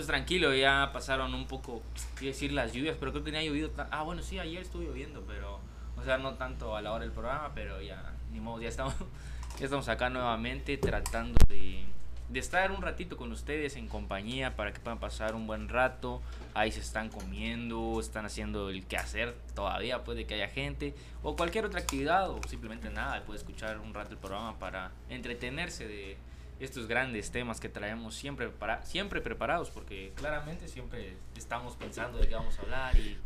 pues tranquilo, ya pasaron un poco, quiero decir las lluvias, pero creo que tenía llovido, ah, bueno, sí, ayer estuvo lloviendo, pero o sea, no tanto a la hora del programa, pero ya ni modo, ya estamos ya estamos acá nuevamente tratando de de estar un ratito con ustedes en compañía para que puedan pasar un buen rato. Ahí se están comiendo, están haciendo el quehacer todavía, puede que haya gente o cualquier otra actividad o simplemente nada, puede escuchar un rato el programa para entretenerse de estos grandes temas que traemos siempre para siempre preparados porque claramente siempre estamos pensando de qué vamos a hablar y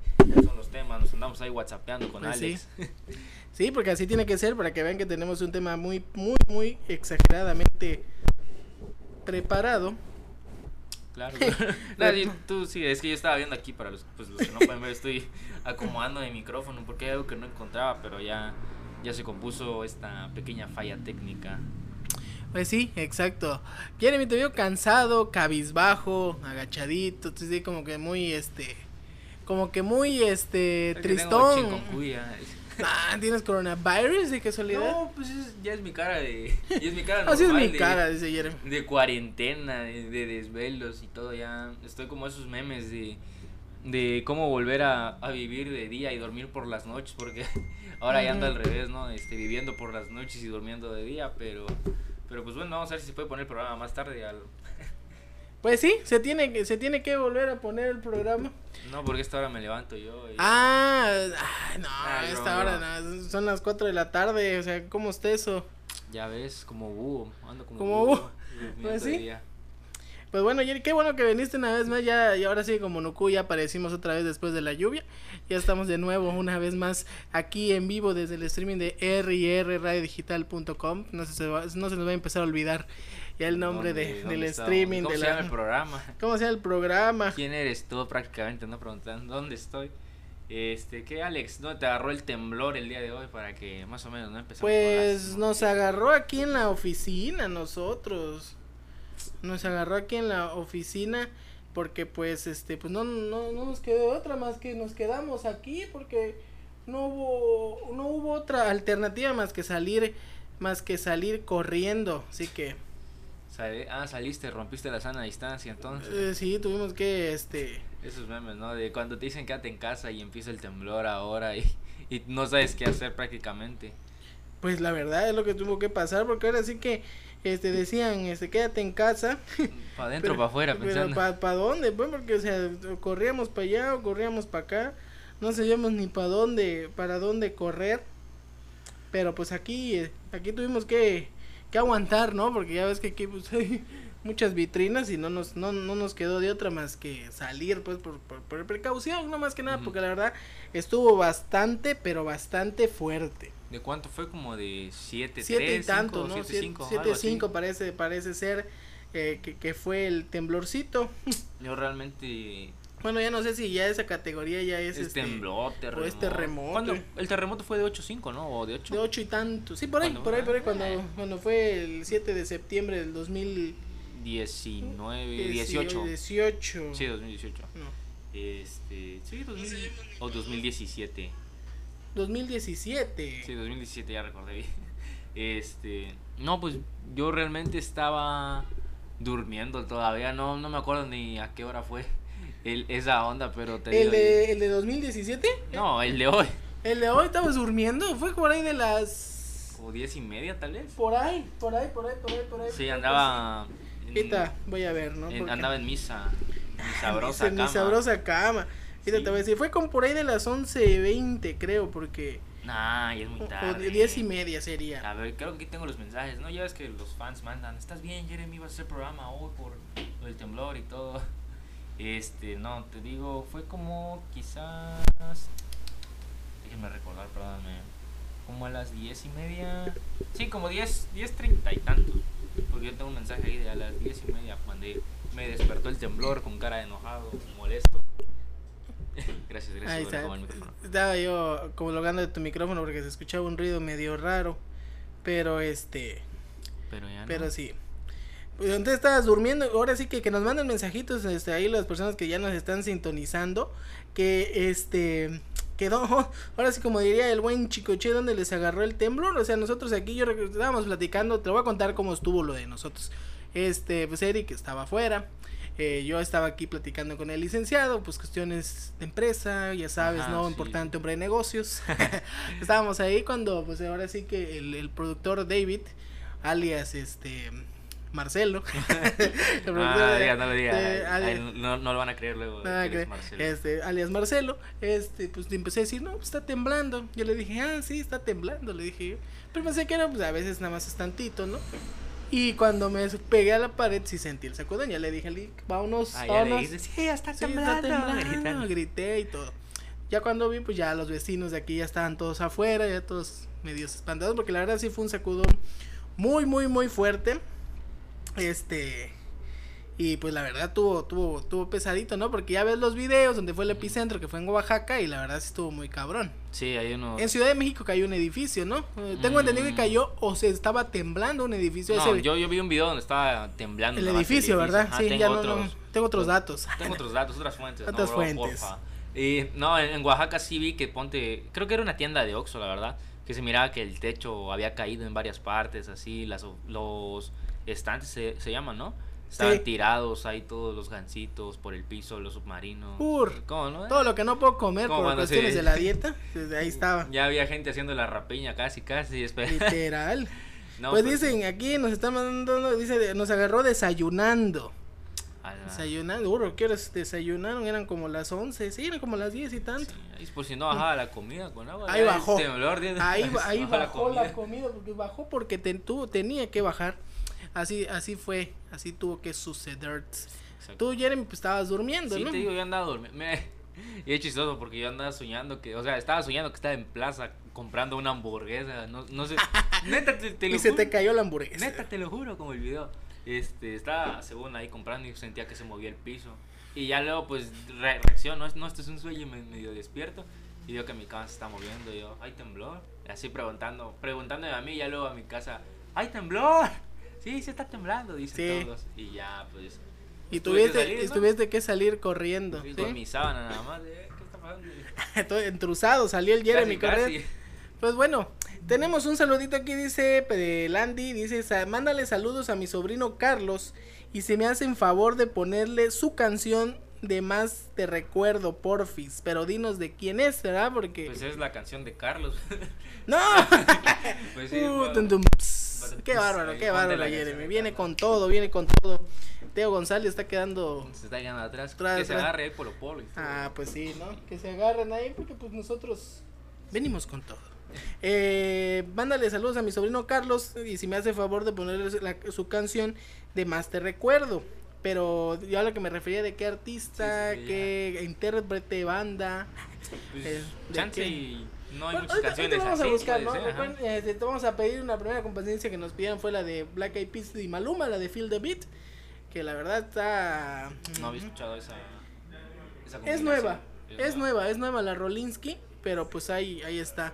son los temas, nos andamos ahí whatsappeando con pues Alex. Sí. sí, porque así tiene que ser para que vean que tenemos un tema muy muy muy exageradamente preparado. Claro, claro. tú sí, es que yo estaba viendo aquí para los, pues, los que no pueden ver, estoy acomodando mi micrófono porque hay algo que no encontraba, pero ya, ya se compuso esta pequeña falla técnica. Pues sí, exacto. Jeremy te vio cansado, cabizbajo, agachadito, sí, como que muy este como que muy este tristón. Ah, ¿tienes coronavirus de casualidad? No, pues ya es mi cara de. Ya es mi cara normal. Así es mi cara, dice Jeremy. De cuarentena, de, desvelos y todo. Ya estoy como esos memes de. De cómo volver a, a vivir de día y dormir por las noches. Porque ahora ya ando al revés, ¿no? Este, viviendo por las noches y durmiendo de día. Pero. Pero pues bueno, vamos a ver si se puede poner el programa más tarde. Al, pues sí, se tiene, que, se tiene que volver a poner el programa. No, porque esta hora me levanto yo. Ah, no, ah, esta hora no, son las 4 de la tarde, o sea, ¿cómo está eso? Ya ves, como búho, ando como, como búho. Pues sí. Pues bueno, Jerry, qué bueno que viniste una vez más, ya, y ahora sí, como Nuku, ya aparecimos otra vez después de la lluvia, ya estamos de nuevo una vez más aquí en vivo desde el streaming de rrradiodigital.com, no, se, no se nos va a empezar a olvidar ya el nombre de, del streaming. ¿Cómo se llama el programa? ¿Cómo se llama el programa? ¿Quién eres tú prácticamente? No preguntando dónde estoy. Este, ¿qué Alex? ¿No te agarró el temblor el día de hoy para que más o menos no empezamos? Pues nos agarró aquí en la oficina nosotros. Nos agarró aquí en la oficina porque pues este pues no, no, no nos quedó otra más que nos quedamos aquí porque no hubo no hubo otra alternativa más que salir más que salir corriendo, así que ah, saliste, rompiste la sana distancia, entonces. Eh, sí, tuvimos que, este... Esos memes, ¿no? De cuando te dicen quédate en casa y empieza el temblor ahora y, y no sabes qué hacer prácticamente. Pues la verdad es lo que tuvo que pasar, porque ahora sí que este decían, este quédate en casa. Para adentro, para afuera, pensando. ¿Para pa dónde? Pues porque, o sea, corríamos para allá o corríamos para acá. No sabíamos ni para dónde, para dónde correr. Pero pues aquí, eh, aquí tuvimos que que aguantar, ¿no? Porque ya ves que aquí pues, hay muchas vitrinas y no nos, no, no nos quedó de otra más que salir, pues, por, por, precaución, no más que nada, porque la verdad estuvo bastante, pero bastante fuerte. ¿De cuánto fue? Como de 7, siete y tanto, ¿no? 7, 5 parece, parece ser eh, que, que fue el temblorcito. Yo realmente bueno, ya no sé si ya esa categoría ya es, es este, temblor, terremoto. O es terremoto. El terremoto fue de 8.5, ¿no? O de 8. De 8 y tanto. Sí, por ahí, por ahí, por ahí, cuando, cuando fue el 7 de septiembre del 2019, 18. 18. Sí, 2018. No. Este, sí, 2000, o 2017. 2017. Sí, 2017, ya recordé bien. Este, no, pues yo realmente estaba durmiendo todavía, no, no me acuerdo ni a qué hora fue el, esa onda, pero te ¿El, de, ¿El de 2017? No, el de hoy. El de hoy estabas durmiendo, fue por ahí de las... O diez y media tal vez. Por ahí, por ahí, por ahí, por ahí, por ahí. Sí, andaba... Ahorita voy a ver, ¿no? andaba en misa, en mi sabrosa cama. En mi sabrosa cama. Ahorita te voy a decir, fue como por ahí de las 11.20 creo, porque... Nah, ya es muy tarde. O diez y media sería. A ver, creo que aquí tengo los mensajes, ¿no? Ya ves que los fans mandan, ¿estás bien, Jeremy? ¿Vas a hacer programa hoy por lo del temblor y todo? Este, no, te digo, fue como quizás. Déjenme recordar, perdóname. Como a las diez y media. Sí, como diez, diez treinta y tantos. Porque yo tengo un mensaje ahí de a las diez y media cuando me despertó el temblor con cara de enojado, molesto. gracias, gracias ahí está. Estaba yo como logrando de tu micrófono porque se escuchaba un ruido medio raro. Pero este. Pero ya no. Pero sí. Pues entonces estabas durmiendo, ahora sí que, que nos manden mensajitos este, ahí las personas que ya nos están sintonizando, que este quedó, ahora sí como diría el buen Chicoche, donde les agarró el temblor, o sea, nosotros aquí yo estábamos platicando, te voy a contar cómo estuvo lo de nosotros. Este, pues Eric estaba afuera. Eh, yo estaba aquí platicando con el licenciado, pues cuestiones de empresa, ya sabes, Ajá, ¿no? sí, Importante hombre de negocios. Estábamos ahí cuando, pues ahora sí que el, el productor David, alias este Marcelo. Ah, diga, no lo diga. de- Ay, alias- no, no lo van a creer luego. Nada que. Marcelo. este, alias Marcelo, este, pues le empecé a decir, no, pues está temblando. Yo le dije, ah, sí, está temblando, le dije. Pero pensé que era, pues a veces nada más es tantito, ¿no? Y cuando me pegué a la pared, sí sentí el sacudón. Ya le dije, Lick, vámonos, Ah, ya le sí, ya está Sí, está temblando. temblando, grité y todo. Ya cuando vi, pues ya los vecinos de aquí ya estaban todos afuera, ya todos medios espantados, porque la verdad sí fue un sacudón muy, muy, muy fuerte. Este. Y pues la verdad tuvo, tuvo, tuvo pesadito, ¿no? Porque ya ves los videos donde fue el epicentro, que fue en Oaxaca, y la verdad sí estuvo muy cabrón. Sí, hay uno. En Ciudad de México cayó un edificio, ¿no? Eh, Tengo entendido que Mm. cayó o se estaba temblando un edificio. No, ese- yo, yo vi un video donde estaba temblando. el edificio, ¿verdad? Ajá, sí, tengo ya no, otros, no, Tengo otros datos. Tengo otros datos, otras fuentes. Otras no, bro, fuentes. porfa. Y no, en, en Oaxaca sí vi que ponte. Creo que era una tienda de Oxxo, la verdad. Que se miraba que el techo había caído en varias partes, así. Las, los estantes se, se llaman, ¿no? Estaban Sí. tirados ahí todos los gancitos por el piso, los submarinos. Ur, ¿Cómo, no? Todo lo que no puedo comer por cuestiones se- de la dieta, desde ahí estaba. Ya había gente haciendo la rapiña casi, casi. Literal. No, pues pero- dicen aquí, nos está mandando, dice, nos agarró desayunando. La- Desayunando, burro, ¿qué horas desayunaron? Eran como las 11, sí, eran como las 10 y tanto. Sí, por si no bajaba la comida con agua. Ahí bajó. temblor, Ahí, ba- ahí bajó la comida, porque bajó porque te- tuvo, tenía que bajar. Así, así fue, así tuvo que suceder. Exacto. Tú, Jeremy, pues estabas durmiendo, Sí, ¿no? te digo, yo andaba durmiendo. Y es chistoso porque yo andaba soñando que, o sea, estaba soñando que estaba en plaza comprando una hamburguesa. No, no sé. Neta, te, te lo y se juro. te cayó la hamburguesa. Neta, te lo juro, como el video. Este, estaba según ahí comprando y sentía que se movía el piso. Y ya luego, pues, re- reacciono. No, esto es un sueño me- medio despierto. Y veo que mi cama se está moviendo. Y yo, ¿hay temblor? Y así preguntando, preguntándome a mí. Y ya luego a mi casa, ¿hay temblor? Sí, se está temblando, dicen Sí. todos. Y ya, pues, Y tuve que tuviste, salir, ¿no? tuviste que salir corriendo. fui ¿sí? con mi sábana nada más. "Eh, ¿Qué está pasando? Todo entruzado, salió el Jeremy casi. Pues bueno, tenemos un saludito aquí, dice de Landy, dice, "Sa- mándale saludos a mi sobrino Carlos y si me hacen favor de ponerle su canción de más te recuerdo, porfis, pero dinos de quién es, ¿verdad? Porque... Pues es la canción de Carlos. ¡No! pues sí, Uh, bueno. Qué bárbaro, Ahí qué bárbaro Jeremy, viene con todo, viene con todo. Teo González está quedando... Se está quedando atrás. Atrás, que se agarre el polo polo. y. Ah, pues sí, ¿no? Que se agarren ahí porque pues nosotros venimos con todo. Eh, mándale saludos a mi sobrino Carlos y si me hace favor de ponerle su- la- su canción de Más te recuerdo. Pero yo a lo que me refería de qué artista, Sí, sí, sí, qué intérprete, banda. Pues, eh, ¿de chance qué? y no hay Bueno, muchas ahorita- canciones ahorita vamos así. a eh, te vamos a pedir una primera competencia que nos pidieron fue la de Black Eyed Peas y Maluma, la de Feel the Beat. Que la verdad está. No había escuchado esa. esa Es nueva, es nueva, es nueva la Rolinsky, pero pues ahí, ahí está.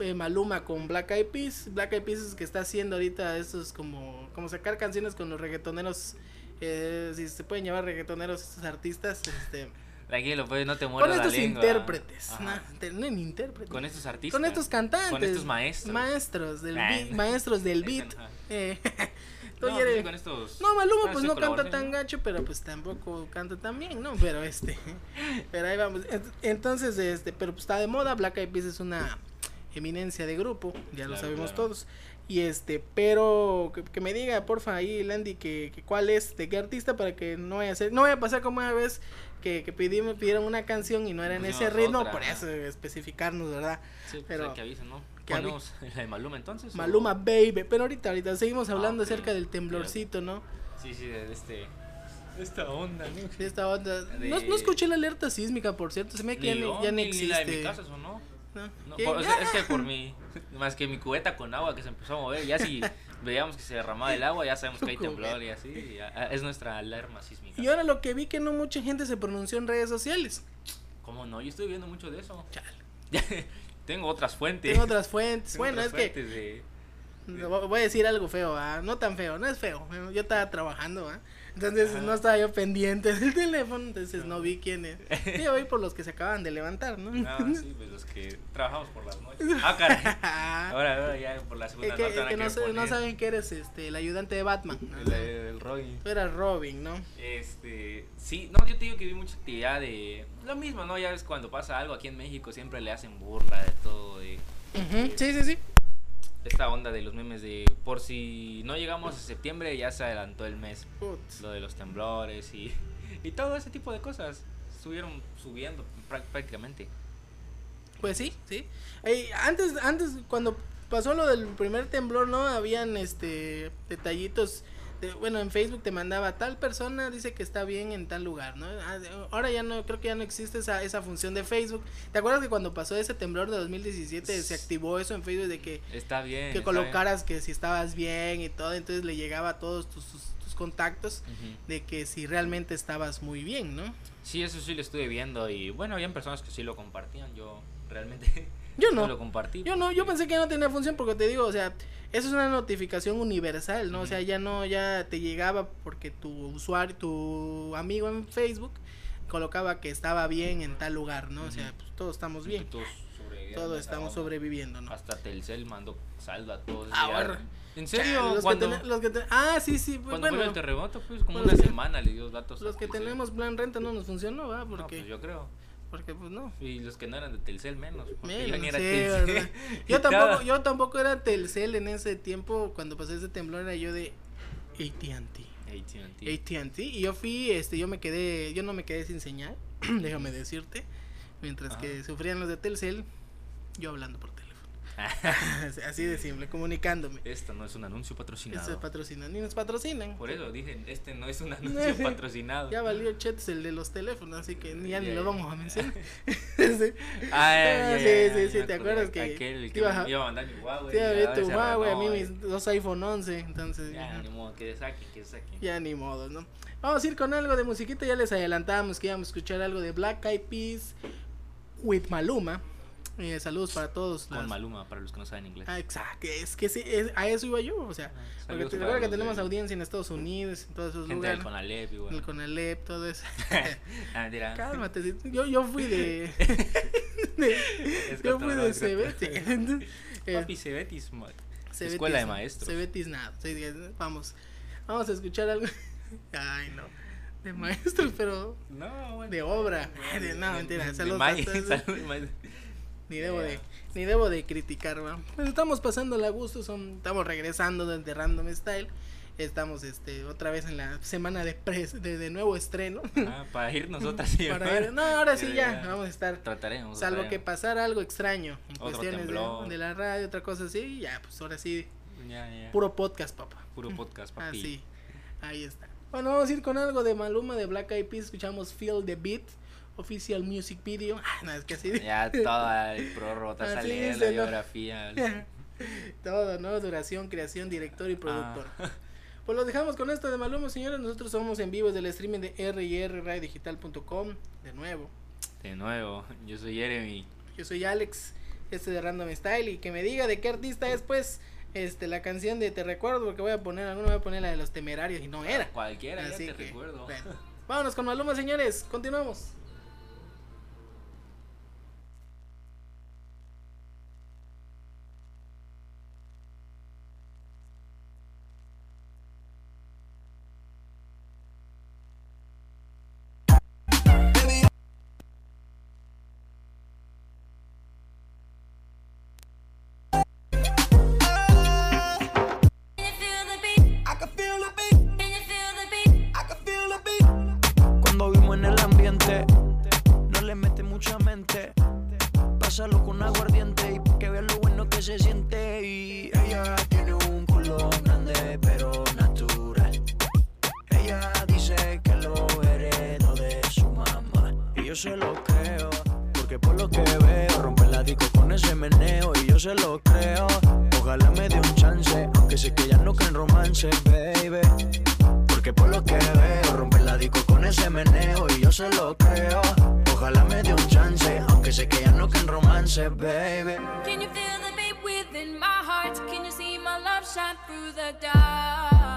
Eh, Maluma con Black Eyed Peas. Black Eyed Peas es que está haciendo ahorita eso es como, como sacar canciones con los reggaetoneros, eh, si se pueden llamar reggaetoneros estos artistas, este, Tranquilo, pues no te mueras con la estos lengua. intérpretes, Ajá. no, en intérpretes, Con estos artistas. con estos cantantes, Con estos maestros. maestros del beat, maestros del beat. eh, No, pues con estos. no, Maluma pues no canta tan gacho, pero pues tampoco canta tan bien, ¿no? Pero este, pero ahí vamos. Ent- Entonces, este, pero pues está de moda, Black Eyed Peas es una eminencia de grupo, ya lo sabemos claro. todos. Y este, pero que, que me diga, porfa, ahí Landy, que, que cuál es, de qué artista, para que no vaya a ser, no vaya a pasar como una vez que, que pedí- me pidieron una canción y no era en ese Pusimos ritmo, otra, por eso especificarnos, ¿verdad? Sí, pues pero- hay que avisen, ¿no? que la de Maluma entonces. o- Maluma Baby, pero ahorita, ahorita seguimos Ah, hablando ok. acerca del temblorcito, ¿no? Sí, sí, de este. de esta onda, ¿no? De esta onda. De- No, no escuché la alerta sísmica, por cierto. Se me que ya, yo, ya ni ni la de mi existe. casa sonó. ¿no? No, por- o sea, es que por mi. Más que mi cubeta con agua que se empezó a mover. Ya si veíamos que se derramaba el agua, ya sabemos que hay temblor y así. y ya- es nuestra alarma sísmica. Y ahora lo que vi que no mucha gente se pronunció en redes sociales. ¿Cómo no? Yo estoy viendo mucho de eso. Chale. Tengo otras fuentes. Tengo otras fuentes. Tengo bueno, otras es que fuentes de- no, voy a decir algo feo, ¿ah? no tan feo, no es feo. Yo estaba trabajando, ¿ah? Entonces Ajá. no estaba yo pendiente del teléfono, entonces no vi quién es. Y yo vi por los que se acaban de levantar, ¿no? No, sí, pues los que trabajamos por las noches. Ah, caray. Ahora, ahora ya por la Es segunda que, nota es que no, saben que eres este el ayudante de Batman. ¿no? El, el Robin. Tú eras Robin, ¿no? Este, sí, no, yo te digo que vi mucha actividad de lo mismo, ¿no? Ya ves cuando pasa algo aquí en México siempre le hacen burla de todo, de Ujú, Sí, sí, sí. Esta onda de los memes de por si no llegamos a septiembre ya se adelantó el mes, Putz. lo de los temblores y, y todo ese tipo de cosas estuvieron subiendo prá- prácticamente. Pues sí, sí. Antes, antes, cuando pasó lo del primer temblor, ¿no? Habían este detallitos. Bueno, en Facebook te mandaba tal persona, dice que está bien en tal lugar, ¿no? Ah, Ahora ya no, creo que ya no existe esa, esa función de Facebook. ¿Te acuerdas que cuando pasó ese temblor de 2017 se activó eso en Facebook de que, Está bien. que está colocaras que si estabas bien y todo, entonces le llegaba a todos tus, tus, tus contactos de que si realmente estabas muy bien, ¿no? Sí, eso sí lo estuve viendo y bueno, habían personas que sí lo compartían, yo realmente Yo no. lo compartí. Yo no, yo pensé que no tenía función porque te digo, o sea, eso es una notificación universal, ¿no? O sea, ya no, ya te llegaba porque tu usuario, tu amigo en Facebook colocaba que estaba bien en tal lugar, ¿no? O sea, pues todos estamos bien, todos estamos sobreviviendo, ¿no? Hasta Telcel mandó saldo a todos. Ah, bueno. ¿En serio? los cuando que ten- los que ten- ah, sí, sí, pues, cuando bueno, el terremoto, pues como pues, una semana le dio datos. los que tenemos plan renta no nos funcionó, ¿va? No, Porque, pues yo creo. Porque pues no. Y los que no eran de Telcel menos. Porque Menos, yo ni era sí, Telcel. ¿verdad? Y Yo tampoco, yo tampoco era Telcel en ese tiempo, cuando pasé ese temblor era yo de AT&T. AT&T. AT&T y yo fui, este, yo me quedé, yo no me quedé sin señal, déjame decirte, mientras que sufrían los de Telcel, yo hablando por así de simple, comunicándome. Esto no es un anuncio patrocinado. Eso patrocinan, ni nos patrocinan. Por eso dije, este no es un anuncio patrocinado. Ya valió Chets el de los teléfonos, así que ni ya ni lo vamos a mencionar. sí, Ah, ya, ya, sí, sí, sí, ¿te acuerdas que Aquel que iba a- me iba a mandar mi Huawei. Sí, ahora tu Huawei, a mí mis dos iPhone 11, entonces Ya, ya, ni modo, que saquen, que saquen. ya ni modo, ¿no? Vamos a ir con algo de musiquita, ya les adelantábamos que íbamos a escuchar algo de Black Eyed Peas with Maluma. Eh, saludos para todos. Con las- Maluma, para los que no saben inglés. Ah, exacto, es que sí, es- a eso iba yo, o sea, Ah, porque te para recuerda que tenemos del- audiencia en Estados Unidos, en todos esos Gente del lugares, Conalep, igual. el Conalep, todo eso. ah. Cálmate, yo, yo fui de, yo fui de. Eh, Papi Cebetis, Cebetis, Escuela de maestros. Cebetis nada. Vamos, vamos a escuchar algo. Ay, no. De maestros, pero No, bueno. de obra. De- no, mentira. Saludos Ni debo de, Yeah. ni debo de criticar, va. Pues estamos pasando a gusto, son, estamos regresando desde Random Style. Estamos este otra vez en la semana de pres- de, de nuevo estreno. Ah, para ir nosotras sí. Para ir- no, ahora sí Pero ya, vamos a estar Trataremos. salvo que pasara algo extraño en Otro cuestiones de, la radio, otra cosa así, ya pues ahora sí Ya, ya. puro podcast, papá. Puro podcast, papi. Así, ahí está. Bueno, vamos a ir con algo de Maluma de Black Eyed Peas. Escuchamos Feel the Beat, Official Music Video. Ah, no, es que así. Ya toda el prórrogo está Así saliendo, dice, la biografía. Todo, ¿no? Duración, creación, director y productor. Ah. Pues los dejamos con esto de Maluma, señores. Nosotros somos en vivo desde el streaming de rrdigital.com. De nuevo, De nuevo, yo soy Jeremy. yo soy Alex, este de Random Style. Y que me diga de qué artista es, pues, este, la canción de Te Recuerdo. Porque voy a poner, alguna voy a poner la de los temerarios y no era. Cualquiera, Así ya te que, recuerdo. bueno. Vámonos con Maluma, señores. Continuamos. Yo se lo creo, porque por lo que veo, rompe la disco con ese meneo. Y yo se lo creo, ojalá me dé un chance. Aunque sé que ya no creen romance, baby. Porque por lo que veo, rompe la disco con ese meneo y yo se lo creo. Ojalá me dé un chance, aunque sé que ya no que en romance, baby. Can you feel the beat within my heart? Can you see my love shine through the dark?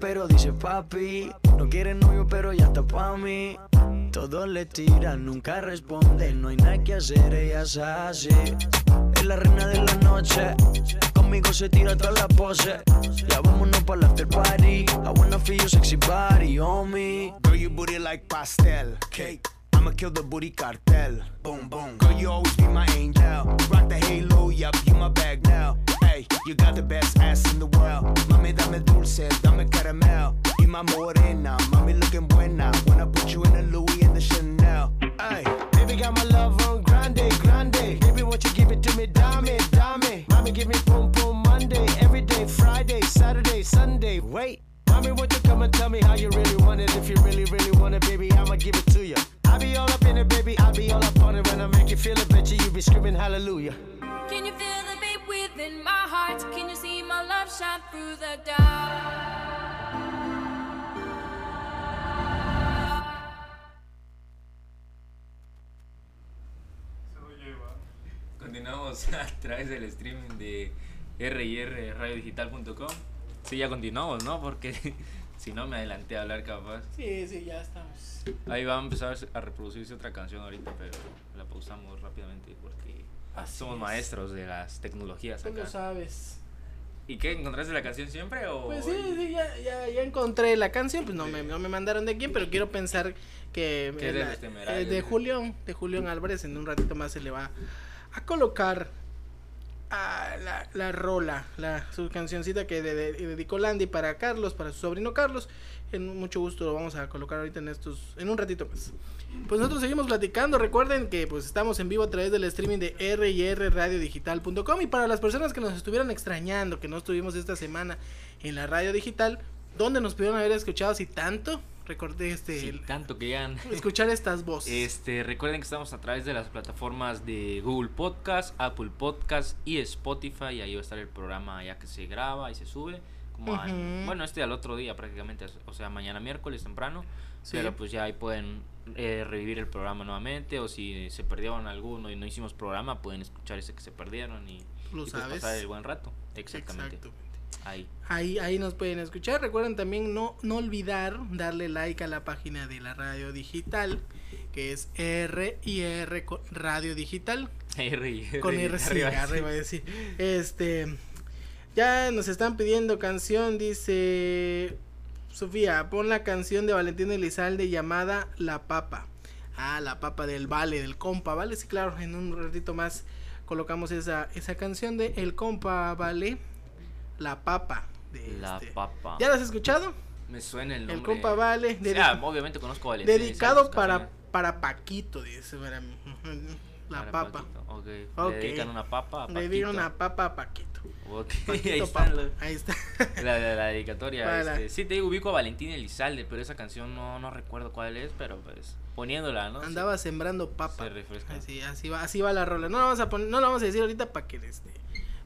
Pero dice papi. No quiere novio, pero ya está pa' mí. Todos le tiran, nunca responde. No hay nada que hacer, ella es así. Es la reina de la noche. Conmigo se tira toda la pose. Ya vámonos para after party. I wanna feel your sexy body me. Girl, your booty like pastel cake. I'ma kill the booty cartel. Boom, boom. Girl, you always be my angel. Rock the halo, yup, you my bag now. You got the best ass in the world. Mami, dame dulce, dame caramel. Y my morena, mami looking buena. When I put you in the Louis and the Chanel. Hey, baby, got my love on grande, grande. Baby, won't you give it to me, dame, dame. Mommy, give me boom, boom, Monday, every day, Friday, Saturday, Sunday. Wait. Mommy, won't you come and tell me how you really want it? If you really, really want it, baby, I'ma give it to you. I be all up in it, baby. I be all up on it. When I make you feel it, bet you, be screaming hallelujah. Can you feel beat within my heart? Can you see my love shine through the dark? Continuamos a través del streaming de rradiodigital.com. Sí, ya continuamos, ¿no? Porque si no me adelanté a hablar capaz. Sí, sí, ya estamos. Ahí va a empezar a reproducirse otra canción ahorita, pero la pausamos rápidamente porque Así somos es. maestros de las tecnologías Tú lo sabes. ¿Y qué? ¿Encontraste la canción siempre o...? Pues sí, sí, ya, ya, ya encontré la canción, pues no me, no me mandaron de quién, pero quiero pensar que Que es de la- los Temerarios, eh, de. Julián, de Julián Álvarez, en un ratito más se le va a colocar la, la rola, la, su cancioncita que de- de- dedicó Landy para Carlos, para su sobrino Carlos. En mucho gusto lo vamos a colocar ahorita en estos, en un ratito más. Pues nosotros seguimos platicando. Recuerden que pues estamos en vivo a través del streaming de rradiodigital.com y para las personas que nos estuvieran extrañando, que no estuvimos esta semana en la radio digital, ¿dónde nos pudieron haber escuchado si tanto? Recordé este Sí, el- tanto que ya... escuchar estas voces. Este, recuerden que estamos a través de las plataformas de Google Podcast, Apple Podcast y Spotify. Y ahí va a estar el programa ya que se graba y se sube. Como bueno, este al otro día prácticamente, o sea, mañana miércoles temprano. Sí. Pero pues ya ahí pueden eh, revivir el programa nuevamente. O si se perdieron alguno y no hicimos programa, pueden escuchar ese que se perdieron y, pues, pasar el buen rato. Exactamente. Exacto. Ahí. Ahí, ahí nos pueden escuchar. Recuerden también no, no olvidar darle like a la página de la radio digital, que es R y R co- Radio Digital. R, Con R sí, arriba a decir. Este. Ya nos están pidiendo canción, dice. Sofía, pon la canción de Valentín Elizalde llamada La Papa. Ah, la papa del vale, del compa, ¿vale? Sí, claro, en un ratito más colocamos esa, esa canción de El compa, ¿vale? La papa. De La este. papa. ¿Ya la has escuchado? Me suena el nombre. El compa vale. Ah, obviamente conozco a Valentín dedicado para, para Paquito, dice. para- La Para papa. Paquito, ok. Ok. Le dedican una papa a Le Paquito. di una papa a Paquito. Ok, Paquito ahí está papa. la, Ahí está. la, la- la dedicatoria. Para- Este, sí, te digo, ubico a Valentín Elizalde, pero esa canción no, no recuerdo cuál es, pero pues poniéndola, ¿no? Andaba sembrando papa. Se refresca. Así, así va, así va la rola. No la vamos a poner, no la vamos a decir ahorita para que este,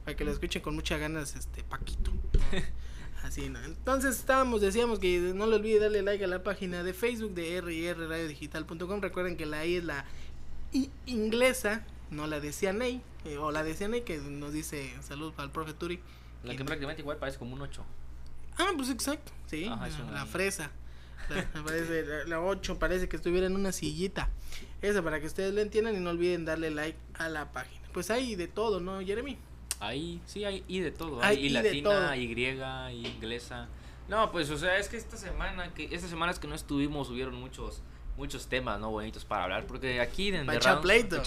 para que lo escuchen con muchas ganas este Paquito. Así no. Entonces estábamos, decíamos que no le olvide darle like a la página de Facebook de rrradiodigital.com. Recuerden que la I es la I inglesa, no la de Cianey, eh, o la de Cianey que nos dice salud para el profe Turi. La que prácticamente igual parece como un 8. Ah, pues exacto, sí, Ajá, la, fresa. La, parece, la, la 8 parece que estuviera en una sillita. Esa para que ustedes la entiendan y no olviden darle like a la página. Pues hay de todo, ¿no, Jeremy? Ahí, sí, hay y de todo. Hay y y latina, todo. y griega, y inglesa. No, pues, o sea, es que esta semana, que estas semanas que no estuvimos, hubieron muchos muchos temas, ¿no? Bonitos para hablar, porque aquí en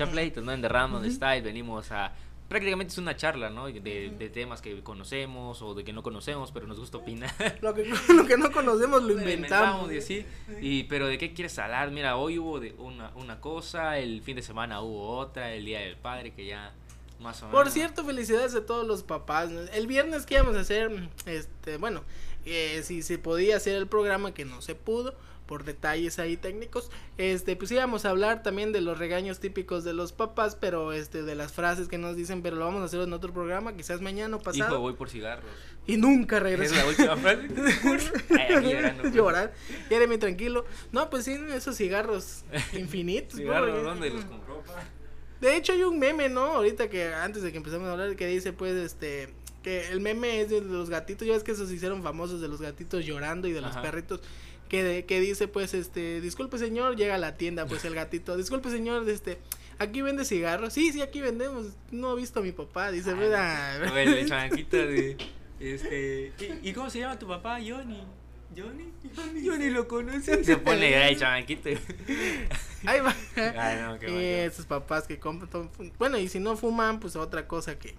pleito. ¿no? En The Round on Style venimos a... Prácticamente es una charla, ¿no? De, de temas que conocemos o de que no conocemos, pero nos gusta opinar. Lo que, lo que no conocemos lo inventamos. y así. Y, pero ¿de qué quieres hablar? Mira, hoy hubo de una, una cosa, el fin de semana hubo otra, el Día del Padre, que ya Más o menos. Por cierto, felicidades a todos los papás. El viernes que íbamos a hacer, este, bueno, eh, si se podía hacer el programa que no se pudo por detalles ahí técnicos, este, pues íbamos a hablar también de los regaños típicos de los papás, pero este, de las frases que nos dicen, pero lo vamos a hacer en otro programa, quizás mañana o pasado. Hijo, voy por cigarros. Y nunca Es regresó. la última frase. Ay, llorando, pues. Llorar. Jeremy, tranquilo. No, pues sí, esos cigarros infinitos. ¿Cigarros dónde los compró, pa? De hecho hay un meme, ¿no? Ahorita que antes de que empezamos a hablar que dice pues este que el meme es de los gatitos, ya ves que esos se hicieron famosos de los gatitos llorando y de los Ajá. perritos que de- que dice pues este, disculpe señor, llega a la tienda pues el gatito, disculpe señor, este aquí vende cigarros. Sí, sí, aquí vendemos. No he visto a mi papá, dice, "Mira". A ver, el chamaquito de. Este. ¿y, y cómo se llama tu papá? Johnny. ¿Johnny? Johnny lo conoce. Se pone a llorar el chamaquito. Ahí va. Ay, no, qué mal. esos papás que compran todo- Bueno, y si no fuman, pues otra cosa que.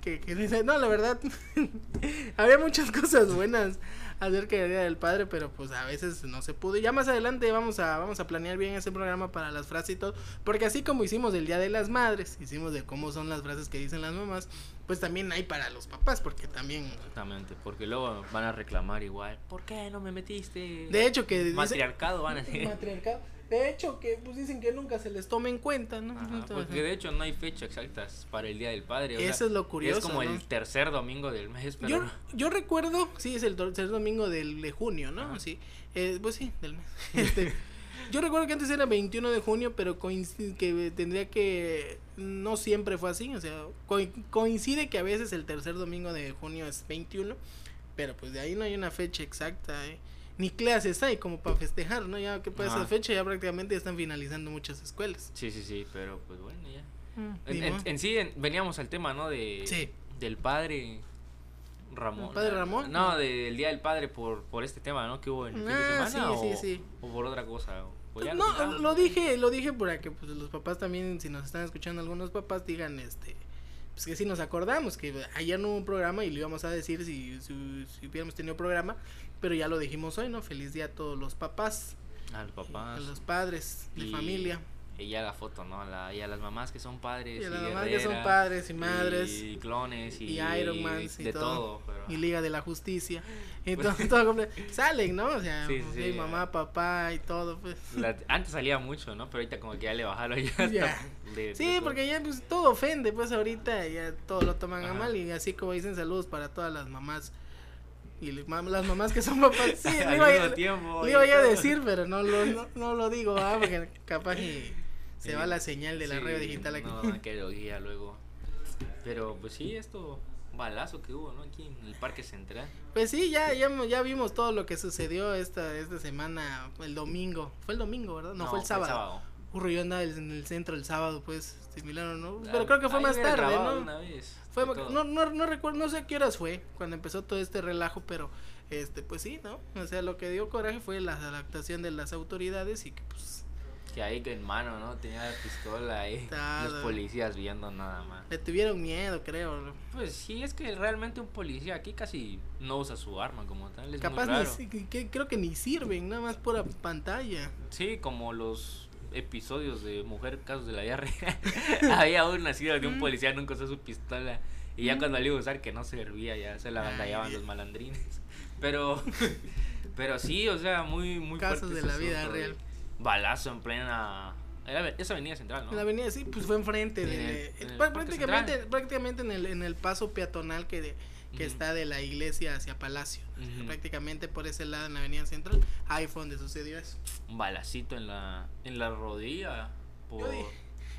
Que, que dice, no, la verdad. había muchas cosas buenas acerca del Día del Padre, pero pues a veces no se pudo. Y ya más adelante vamos a, vamos a planear bien ese programa para las frases y todo. Porque así como hicimos del Día de las Madres, hicimos de cómo son las frases que dicen las mamás, pues también hay para los papás, porque también. Exactamente, porque luego van a reclamar igual. ¿Por qué no me metiste? De hecho, que. dice- Matriarcado van a decir. Matriarcado. De hecho, que pues dicen que nunca se les tome en cuenta, ¿no? Ajá, porque de hecho no hay fecha exactas para el Día del Padre. o sea, Eso es lo curioso, Es como ¿no? el tercer domingo del mes, pero Yo, yo recuerdo, sí, es el tercer domingo del, de junio, ¿no? Ajá. Sí, eh, pues sí, del mes. Este, yo recuerdo que antes era 21 de junio, pero coincide que tendría que, no siempre fue así, o sea, coi- coincide que a veces el tercer domingo de junio es 21, pero pues de ahí no hay una fecha exacta, ¿eh? Ni clases hay como para festejar, ¿no? Ya que para esa fecha ya prácticamente ya están finalizando muchas escuelas. Sí, sí, sí, pero pues bueno, ya. Mm, En, sí, en- veníamos al tema, ¿no? De, Sí. Del padre Ramón. ¿El padre Ramón? No, del Día del Padre por, por este tema, ¿no? Que hubo en el fin de Ah, semana. sí, o, sí, sí. o por otra cosa. Pues no, lo dije, lo dije para que pues los papás también, si nos están escuchando algunos papás, digan este, pues que si nos acordamos, que ayer no hubo un programa y lo íbamos a decir si, si, si hubiéramos tenido programa, pero ya lo dijimos hoy, ¿no? Feliz día a todos los papás, Al papá. a los padres de y- familia, Y ya la foto, ¿no? A La, y a las mamás que son padres. y a y las mamás que son padres y madres, Y clones. Y, y Iron Man y de todo, todo. pero- y Liga de la Justicia, y todo, todo salen, ¿no? O sea, Sí, sí, mamá, papá y todo, pues. La- antes salía mucho, ¿no? Pero ahorita como que ya le bajaron ya. de- Sí, porque ya pues todo ofende, pues ahorita ya todo lo toman a mal y así como dicen saludos para todas las mamás y mam- las mamás que son papás. Sí, le iba, a- tiempo, le y iba yo a todo. decir, pero no lo, no, no lo digo, ah, porque capaz y se Sí. va la señal de la Sí, radio digital aquí. No, van a querer oír luego. Pero pues sí, esto balazo que hubo, ¿no? Aquí en el Parque Central. Pues sí, ya, ya, ya vimos todo lo que sucedió esta, esta semana, el domingo. Fue el domingo, ¿verdad? No, fue el sábado. Urro, yo andaba en el centro el sábado, pues, similar, ¿no? Pero creo que fue Ahí más tarde, ¿no? Una vez, Fue, no, no, no recuerdo, no sé a qué horas fue cuando empezó todo este relajo, pero este, pues sí, ¿no? O sea, lo que dio coraje fue la adaptación de las autoridades y que pues Que ahí en mano, ¿no? Tenía la pistola ahí. Los policías viendo nada más. le tuvieron miedo, creo. Pues sí, es que realmente un policía aquí casi no usa su arma como tal. Es Capaz muy ni, raro. si- que- que- creo que ni sirven, nada más pura pantalla. Sí, como los episodios de Mujer Casos de la Vida Real. Había una así de un policía nunca usó su pistola. Y ya cuando le iba a usar que no servía, ya se la Dios. los malandrines. Pero, pero sí, o sea, muy, muy Casos de la vida de real. Balazo en plena. Esa avenida central, ¿no? En la avenida, sí, pues fue enfrente. En el- eh, en el prácticamente prácticamente en, el, en el paso peatonal que, de, que está de la iglesia hacia Palacio. Ujú. Prácticamente por ese lado en la avenida central. Ahí fue donde sucedió eso. Un balacito en la, en la rodilla. Por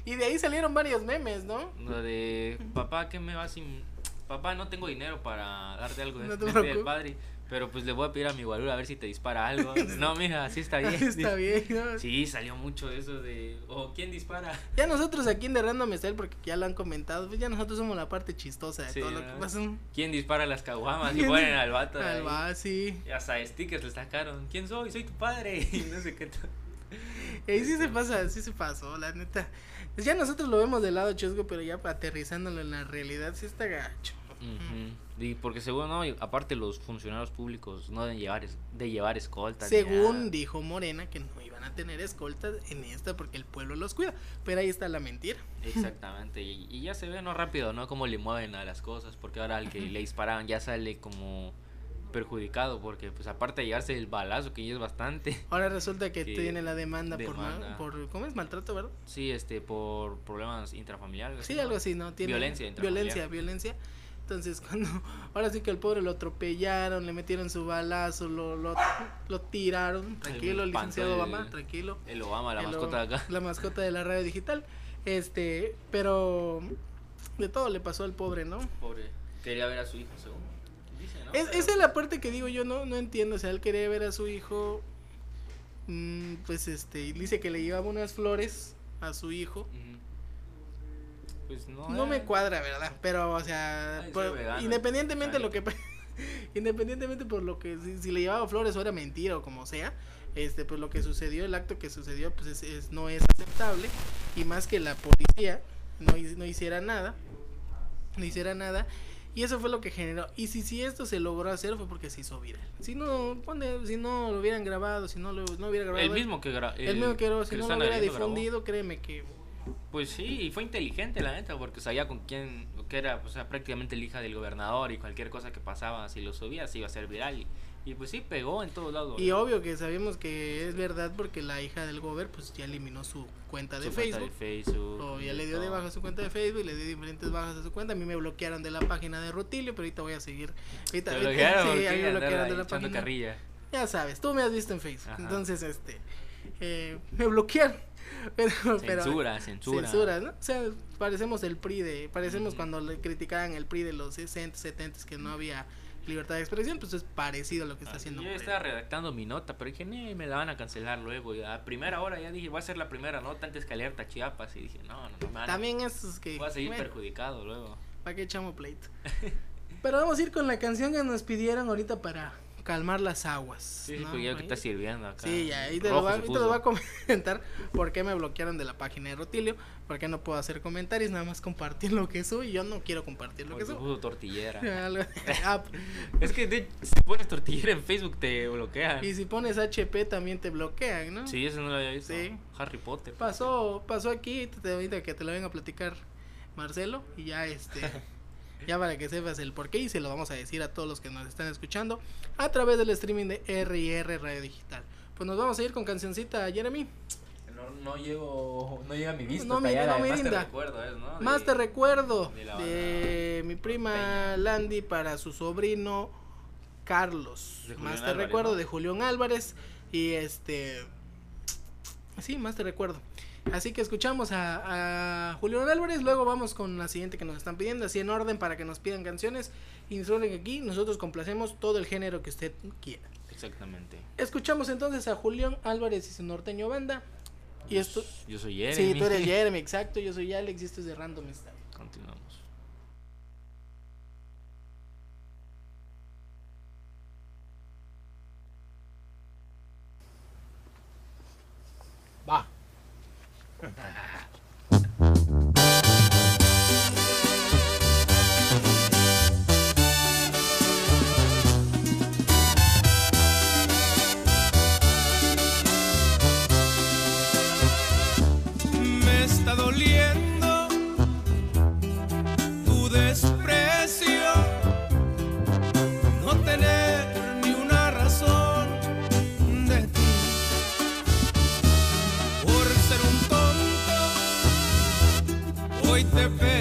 Y de ahí salieron varios memes, ¿no? lo de papá, ¿qué me vas sin.? Papá, no tengo dinero para darte algo de No te de preocupes. padre. Pero pues le voy a pedir a mi guarura a ver si te dispara algo. no, mija, así está bien. Está bien, ¿no? Sí, salió mucho eso de. O quién dispara. Ya nosotros aquí en The Random Style, porque ya lo han comentado, pues ya nosotros somos la parte chistosa de Sí, todo lo que pasa. ¿Quién dispara las caguamas? Y ponen al vato. Al va, sí. Y hasta stickers le sacaron. ¿Quién soy? Soy tu padre. Y no sé qué. tal. Y ahí sí se pasa, sí se pasó, la neta. Pues ya nosotros lo vemos del lado chusco, pero ya aterrizándolo en la realidad, sí está gacho. Ujú. Y porque según no, aparte los funcionarios públicos no deben llevar es- de llevar escoltas. Según dijo Morena que no iban a tener escoltas en esta porque el pueblo los cuida. Pero ahí está la mentira. Exactamente, y, y ya se ve no rápido, ¿no? Cómo le mueven a las cosas, porque ahora al que le disparaban ya sale como perjudicado, porque pues aparte de llevarse el balazo, que ya es bastante, Ahora resulta que Que tiene la demanda, por, ma- demanda. por ¿cómo es? Maltrato, ¿verdad? sí, este, por problemas intrafamiliares. Sí, algo así, ¿no? Tiene Violencia. Violencia, violencia. Entonces, cuando ahora sí que el pobre lo atropellaron, le metieron su balazo, lo, lo, lo tiraron. Tranquilo, espantó licenciado el- Obama, tranquilo. El Obama, la El mascota de acá. La mascota de la radio digital. Este, pero de todo le pasó al pobre, ¿no? Pobre. Quería ver a su hijo, según. Dice, ¿no? Es, Pero- esa es la parte que digo yo, no, no entiendo. O sea, él quería ver a su hijo. mm, pues este, dice que le llevaba unas flores a su hijo. Ujú. Pues no. No me cuadra, ¿verdad? Pero, o sea, Ay, por- vegano, independientemente de lo que independientemente por lo que si, si le llevaba flores o era mentira o como sea, este pues lo que sucedió, el acto que sucedió pues es, es- no es aceptable y más que la policía no, no hiciera nada, no hiciera nada y eso fue lo que generó. Y si, si esto se logró hacer fue porque se hizo viral. Si no, si no lo hubieran grabado, si no lo no hubiera grabado El mismo que grabó. el mismo que grabó, si no lo hubiera difundido, créeme que Pues sí, y fue inteligente la neta, porque sabía con quién, que era, o sea, prácticamente la hija del gobernador y cualquier cosa que pasaba, si lo subía, se iba a hacer viral. Y, y pues sí, pegó en todos lados. Y obvio que sabemos que es verdad porque la hija del gober pues ya eliminó su cuenta de Su cuenta Facebook. de Facebook. O ya y le dio de baja su cuenta de Facebook, le dio diferentes bajas a su cuenta. A mí me bloquearon de la página de Rutilio, pero ahorita voy a seguir. Ahorita, Te bloquearon, sí, porque a mí me bloquearon de la página. carrilla. Ya sabes, tú me has visto en Facebook. Ajá. Entonces, este, eh, me bloquearon. Pero, pero- Censura, censura. Censura, ¿no? O sea, parecemos el PRI de, parecemos cuando le criticaban el PRI de los 60, 70 que no había libertad de expresión, pues es parecido a lo que está Ah, haciendo. Yo estaba redactando mi nota, pero dije, "Nee, me la van a cancelar luego. Y a primera hora ya dije, voy a hacer la primera nota antes que alerta Chiapas. Y dije, no, no, no a- También esos que Voy a seguir bueno, perjudicado luego. ¿Para qué echamos pleito? Pero vamos a ir con la canción que nos pidieron ahorita para calmar las aguas. Sí, sí, ¿no? porque ya que está sirviendo acá. Sí, ya, ahí te, lo voy, a- te lo comentar por qué me bloquearon de la página de Rotilio, por qué no puedo hacer comentarios, nada más compartir lo que subo y yo no quiero compartir lo que Porque se subo. puso tortillera. Ah, es que de- si pones tortillera en Facebook te bloquean. y si pones HP también te bloquean, ¿no? Sí, eso no lo había visto. Sí. Harry Potter. Pasó, pasó aquí, te, te que te lo venga a platicar Marcelo y ya este ya para que sepas el porqué y se lo vamos a decir a todos los que nos están escuchando a través del streaming de R&R Radio Digital. Pues nos vamos a ir con cancioncita Jeremy. No, no llego, no llega mi vista. No, mi- allá, no, además te recuerdo, es, ¿no? Más De- te recuerdo de de mi prima. Landy para su sobrino Carlos. De Más te Álvarez, recuerdo de Julián Álvarez y este sí, más te recuerdo. Así que escuchamos a, a Julián Álvarez, luego vamos con la siguiente que nos están pidiendo, así en orden para que nos pidan canciones. Y que aquí nosotros complacemos todo el género que usted quiera. Exactamente. Escuchamos entonces a Julián Álvarez y su norteño banda. Y esto... Yo soy Jeremy. Sí, tú eres Jeremy, exacto, yo soy Alex y esto es de Random Style. Continuamos. 嗯拜拜 hoy te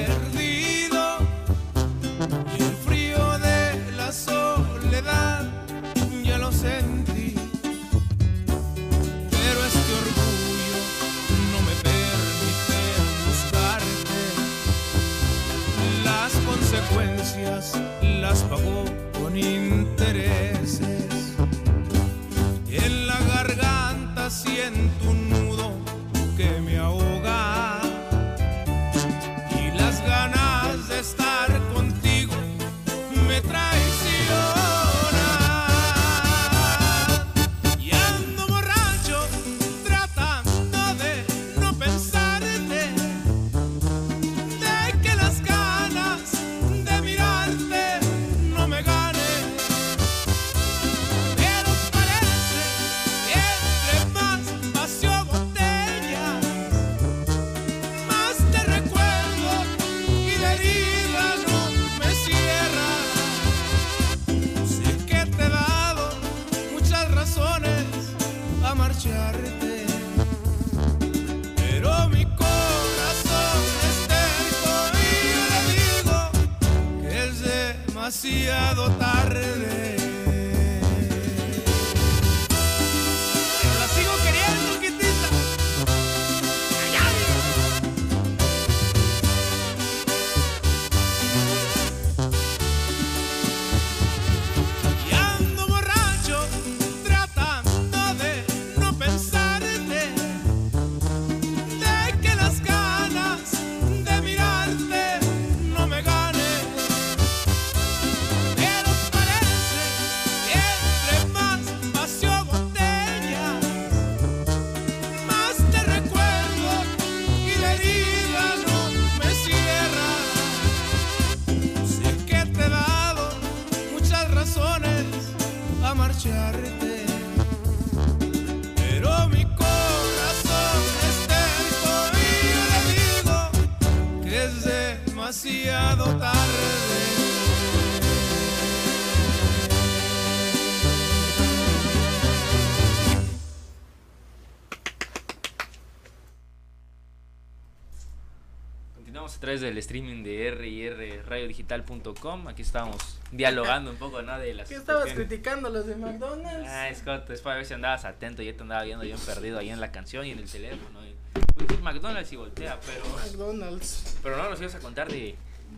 Del streaming de rrradiodigital.com. Aquí estamos dialogando un poco, ¿no? De las ¿Qué estabas cuestiones. criticando los de McDonald's? Ah, Scott, es para ver si andabas atento. Yo te andaba viendo bien perdido ahí en la canción y en el teléfono. Y, Uy, McDonald's y voltea, pero, McDonald's. pero no nos ibas a contar de,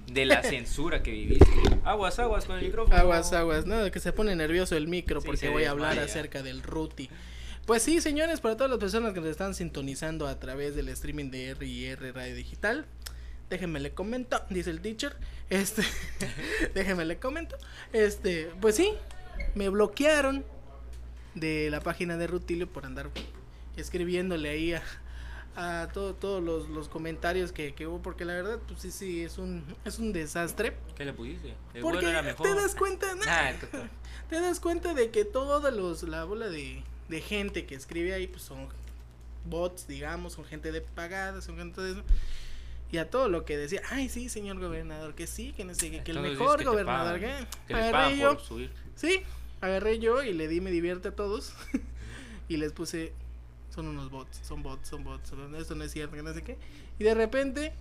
de la censura que viviste. Aguas, aguas con el micrófono. Aguas, aguas, nada, que se pone nervioso el micro Sí, porque voy a hablar acerca del Ruti. Pues sí, señores, para todas las personas que nos están sintonizando a través del streaming de R&R Radio Digital, déjenme le comento, dice el teacher, este, déjenme le comento, este, pues sí, me bloquearon de la página de Rutilio por andar escribiéndole ahí a, a todo- todos los, los comentarios que, que hubo, porque la verdad, pues sí, sí, es un, es un desastre. ¿Qué le pusiste? El Porque bueno era mejor. te das cuenta, ¿no? Ah, el coto. te das cuenta de que todos los la bola de, de gente que escribe ahí pues son bots, digamos, son gente de pagada, son gente de eso. Y a todo lo que decía, ay sí, señor gobernador, que sí, que no sé qué, que el mejor que gobernador, pagan, que Que agarré yo, subir. sí, agarré yo y le di me divierte a todos y les puse son unos bots, son bots, son bots, son- esto no es cierto, que no sé qué. Y de repente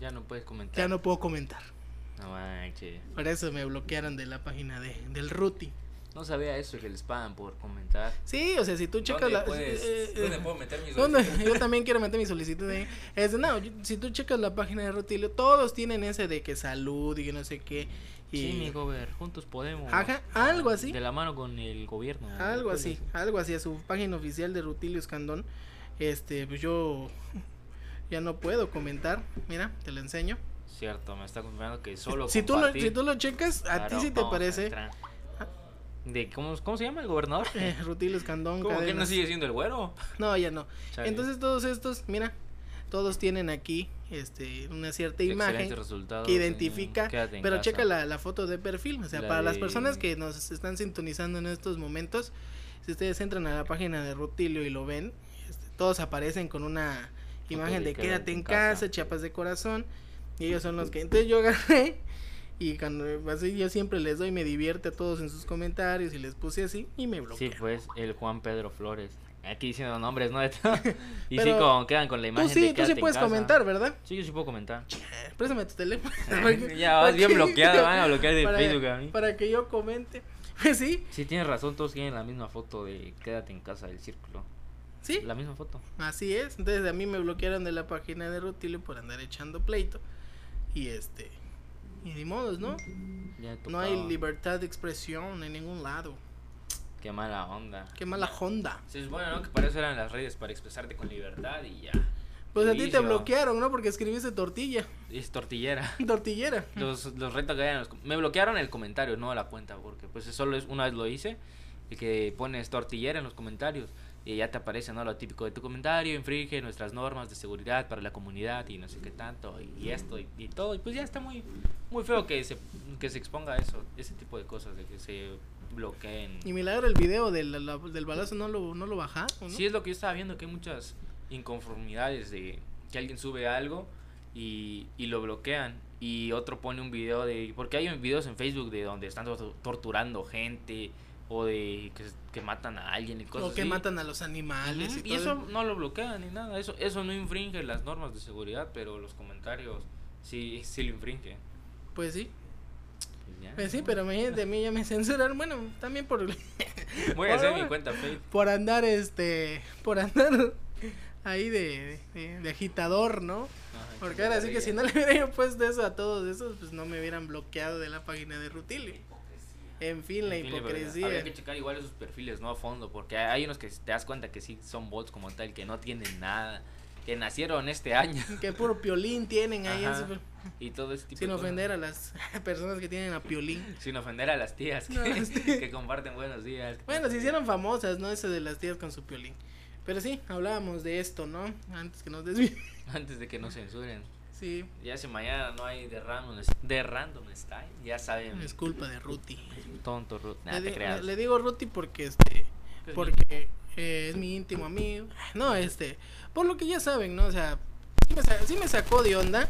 Ya no puedes comentar. ya no puedo comentar. No manches. Por eso me bloquearon de la página de, del Ruti. No sabía eso, que les pagan por comentar. Sí, o sea, si tú checas ¿Dónde la... puedes- eh, eh, ¿Dónde puedo meter ¿Dónde? Yo también quiero meter mi solicitud ahí. Es no, yo- si tú checas la página de Rutilio, todos tienen ese de que salud y que no sé qué. Y Sí, mi gober, juntos podemos. Ajá, algo así. De la mano con el gobierno. algo así, algo así, a su página oficial de Rutilio Escandón. Este, pues yo ya no puedo comentar. Mira, te lo enseño. Cierto, me está confirmando que solo Si tú, lo, si tú lo checas, a ti sí te a parece. De, ¿cómo, ¿Cómo se llama el gobernador? eh, Rutilio Escandón. ¿Cómo que no sigue siendo el güero? No, ya no. Chale. Entonces todos estos, mira, todos tienen aquí este una cierta imagen que identifica, en pero casa. checa la, la foto de perfil, o sea, La para las personas que nos están sintonizando en estos momentos, si ustedes entran a la página de Rutilio y lo ven, este, todos aparecen con una imagen de, quédate en casa, chapas de corazón, y ellos son los que, entonces yo agarré y cuando así yo siempre les doy, me divierte a todos en sus comentarios y les puse así y me Sí, bloqueé. pues, el Juan Pedro Flores. Aquí diciendo nombres, ¿no? Y sí, Pero como quedan con la Tú imagen sí, de tú sí puedes comentar, ¿verdad? Sí, yo sí puedo comentar. Préstame tu teléfono. ya vas bien bloqueado, van a bloquear de para, Facebook a mí. Para que yo comente. Pues sí, Sí, tienes razón, todos tienen la misma foto de quédate en casa del círculo. sí, La misma foto. así es. Entonces a mí me bloquearon de la página de Rutilio por andar echando pleito. Y este. Y ni modos, ¿no? No hay libertad de expresión en ningún lado. Qué mala onda. Qué mala Honda. Se supone, ¿no? Que para eso eran las redes, para expresarte con libertad y ya. Pues a ti te bloquearon, ¿no? Porque escribiste tortilla. Es tortillera. Tortillera. Los, los retos que hay en los... com- Me bloquearon el comentario, no la cuenta, porque pues solo es una vez lo hice, y que pones tortillera en los comentarios, y ya te aparece, ¿no? Lo típico de tu comentario, infringe nuestras normas de seguridad para la comunidad, y no sé qué tanto, y, y esto, y, y todo, y pues ya está muy muy feo que se, que se exponga eso, ese tipo de cosas, de que se bloqueen. Y milagro el video del, la- del balazo no lo, no lo bajaron, ¿no? Sí, es lo que yo estaba viendo, que hay muchas inconformidades de que alguien sube algo y, y lo bloquean y otro pone un video de... Porque hay videos en Facebook de donde están to- torturando gente o de que, que matan a alguien y cosas o que así. matan a los animales. Y, y todo. eso no lo bloquean ni nada, eso, eso no infringe las normas de seguridad, pero los comentarios sí, sí lo infringen. Pues sí. pues ya. Pues sí, pero imagínate, a mí ya me censuran. Bueno, también por, Voy a hacer mi cuenta fake. por andar, este, por andar ahí de, de, de agitador, ¿no? Porque ahora sí que si no le hubiera yo puesto eso a todos esos, pues no me hubieran bloqueado de la página de Rutilio. En fin, la En fin, hipocresía. Habría que checar igual esos perfiles, no a fondo, porque hay unos que te das cuenta que sí son bots como tal, que no tienen nada, que nacieron este año Que puro piolín tienen ahí Ajá. y todo ese tipo Sin de cosas. ofender a las personas que tienen a piolín. Sin ofender a las tías que, No, las tías. que comparten buenos días. Bueno, se hicieron famosas, ¿no? Eso de las tías con su piolín. Pero sí, hablábamos de esto, ¿no? Antes que nos desvíen. Antes de que nos censuren. Sí, Ya si mañana no hay de random, de random style, ya saben. es culpa de Ruti. Tonto, Ruth. Nah, le, le digo Ruti porque este Es porque eh, es mi íntimo amigo. No, este, por lo que ya saben, ¿no? O sea, sí me, sa- sí me sacó de onda.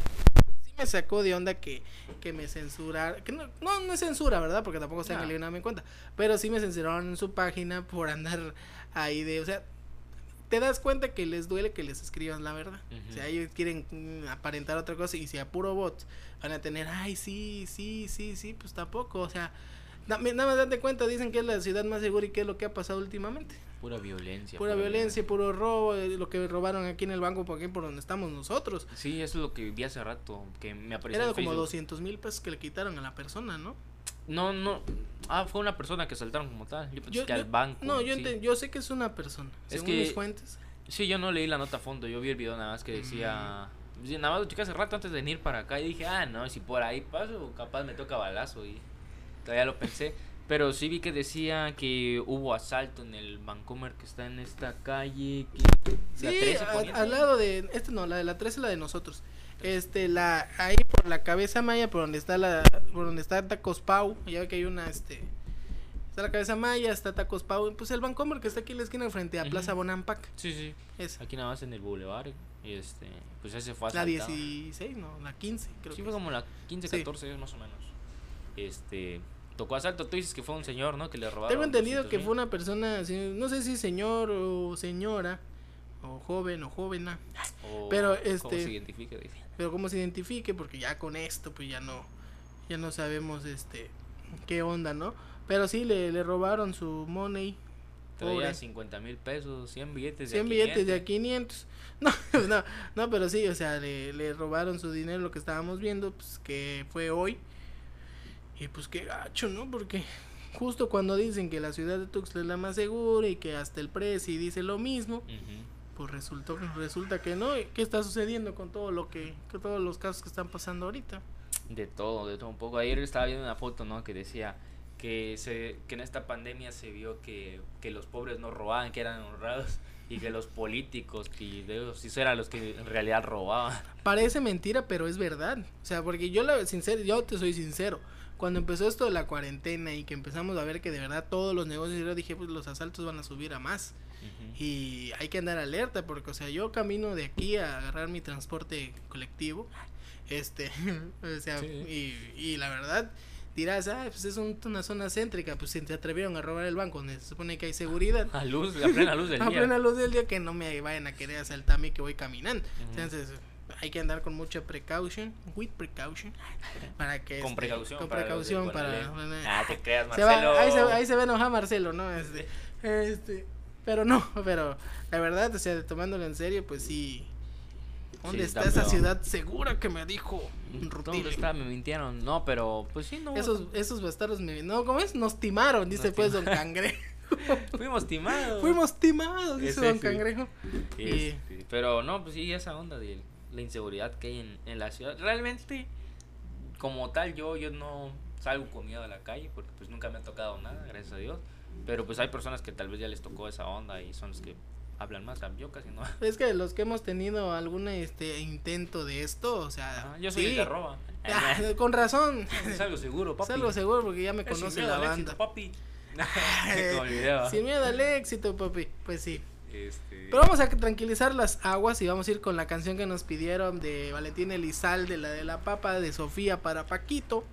Sí me sacó de onda que, que me censuraron. Que no, no, no es censura, ¿verdad? Porque tampoco saben No. que le nada en cuenta. Pero sí me censuraron en su página por andar ahí de. O sea, te das cuenta que les duele que les escriban la verdad. O sea, ellos quieren mm, aparentar otra cosa y si a puro bot van a tener, ay, sí, sí, sí, sí, pues tampoco. O sea, na- nada más date cuenta, dicen que es la ciudad más segura y qué es lo que ha pasado últimamente. Pura violencia. Pura violencia, puro robo, eh, lo que robaron aquí en el banco, por aquí por donde estamos nosotros. Sí, eso es lo que vi hace rato, que me apareció Era como Facebook. 200 mil pesos que le quitaron a la persona, ¿no? No, no. Ah, fue una persona que saltaron como tal. Yo pensé Yo, que al banco. no, yo, sí. enten- yo sé que es una persona, Es según que- mis fuentes. Sí, yo no leí la nota a fondo, yo vi el video nada más que decía... Mm. Nada más lo chequé hace rato antes de venir para acá y dije, ah, no, si por ahí paso, capaz me toca balazo y todavía lo pensé. Pero sí vi que decía que hubo asalto en el Vancomer que está en esta calle. Que, Sí, la 13 a- al lado de, este no, la de la 13 es la de nosotros. Este, la, ahí por la cabeza maya, por donde está la, por donde está Tacos Pau, ya ve que hay una, este, está la cabeza maya, está Tacos Pau, pues el Vancomer que está aquí en la esquina frente a Plaza Ujú. Bonampak, Sí, sí. es Aquí nada más en el boulevard. Y este, pues ese fue la asaltado. 16, no, la 15, creo Sí, que fue es. como la 15, Sí. 14 más o menos. Este, tocó asalto. Tú dices que fue un señor, ¿no? Que le robaron. Tengo entendido 200,000. que fue una persona, no sé si señor o señora, o joven o jovena, O pero, ¿Cómo este- se identifica? Dice. pero cómo se identifique, porque ya con esto, pues ya no, ya no sabemos, este, qué onda, ¿no? Pero sí, le, le robaron su money, Traía Pobre. 50 mil pesos, 100 billetes de 100 a billetes de a 500. 500. No, no, no, pero sí, o sea, le, le robaron su dinero, lo que estábamos viendo, pues que fue hoy. Y pues qué gacho, ¿no? Porque justo cuando dicen que la ciudad de Tuxtla es la más segura y que hasta el Prezi dice lo mismo, pues resultó, resulta que no. ¿Y ¿Qué está sucediendo con todo lo que, con todos los casos que están pasando ahorita? De todo, de todo un poco. Ayer estaba viendo una foto, ¿no? Que decía que se que en esta pandemia se vio que, que los pobres no robaban, que eran honrados y que los políticos que sí eran los que en realidad robaban. Parece mentira, pero es verdad. O sea, porque yo la sincero, yo te soy sincero. Cuando empezó esto de la cuarentena y que empezamos a ver que de verdad todos los negocios, yo dije, pues los asaltos van a subir a más. Y hay que andar alerta porque, o sea, yo camino de aquí a agarrar mi transporte colectivo. Este, o sea, Sí. y, y la verdad, dirás, ah, pues es un- una zona céntrica, pues si te atrevieron a robar el banco donde se supone que hay seguridad. A luz, a plena luz del A día. plena luz del día que no me vayan a querer asaltar a mí que voy caminando. Entonces, hay que andar con mucha precaution, with precaution, para que... Con este, precaución. Con para precaución para... Conalep. Ah, te creas, Se Marcelo. va, ahí, se, ahí se a enojar Marcelo, ¿no? Este, este, pero no, pero la verdad, o sea, tomándolo en serio, pues sí. ¿Dónde Sí, está, esa ciudad segura que me dijo ¿Dónde Rutilio? está? Me mintieron. No, pero pues sí, no. Esos, esos bastardos me... No, ¿cómo es? Nos timaron, dice Nos pues Don. Cangrejo. Fuimos timados. Fuimos timados, dice Don. Cangrejo. Y- Pero no, pues sí, esa onda de la inseguridad que hay en, en la ciudad. Realmente, como tal, yo, yo no salgo con miedo a la calle porque pues nunca me ha tocado nada, gracias a Dios. Pero pues hay personas que tal vez ya les tocó esa onda y son los que hablan más. Yo casi no. Es que los que hemos tenido algún este intento de esto, o sea, yo soy sí. el que roba. Ah, con razón. es algo seguro, papi. Es algo seguro porque ya me conoce miedo la al banda. éxito, papi. Sin miedo al éxito, papi. Pues sí. Este, Pero vamos a tranquilizar las aguas y vamos a ir con la canción que nos pidieron de Valentín Elizalde, la de la papa de Sofía para Paquito.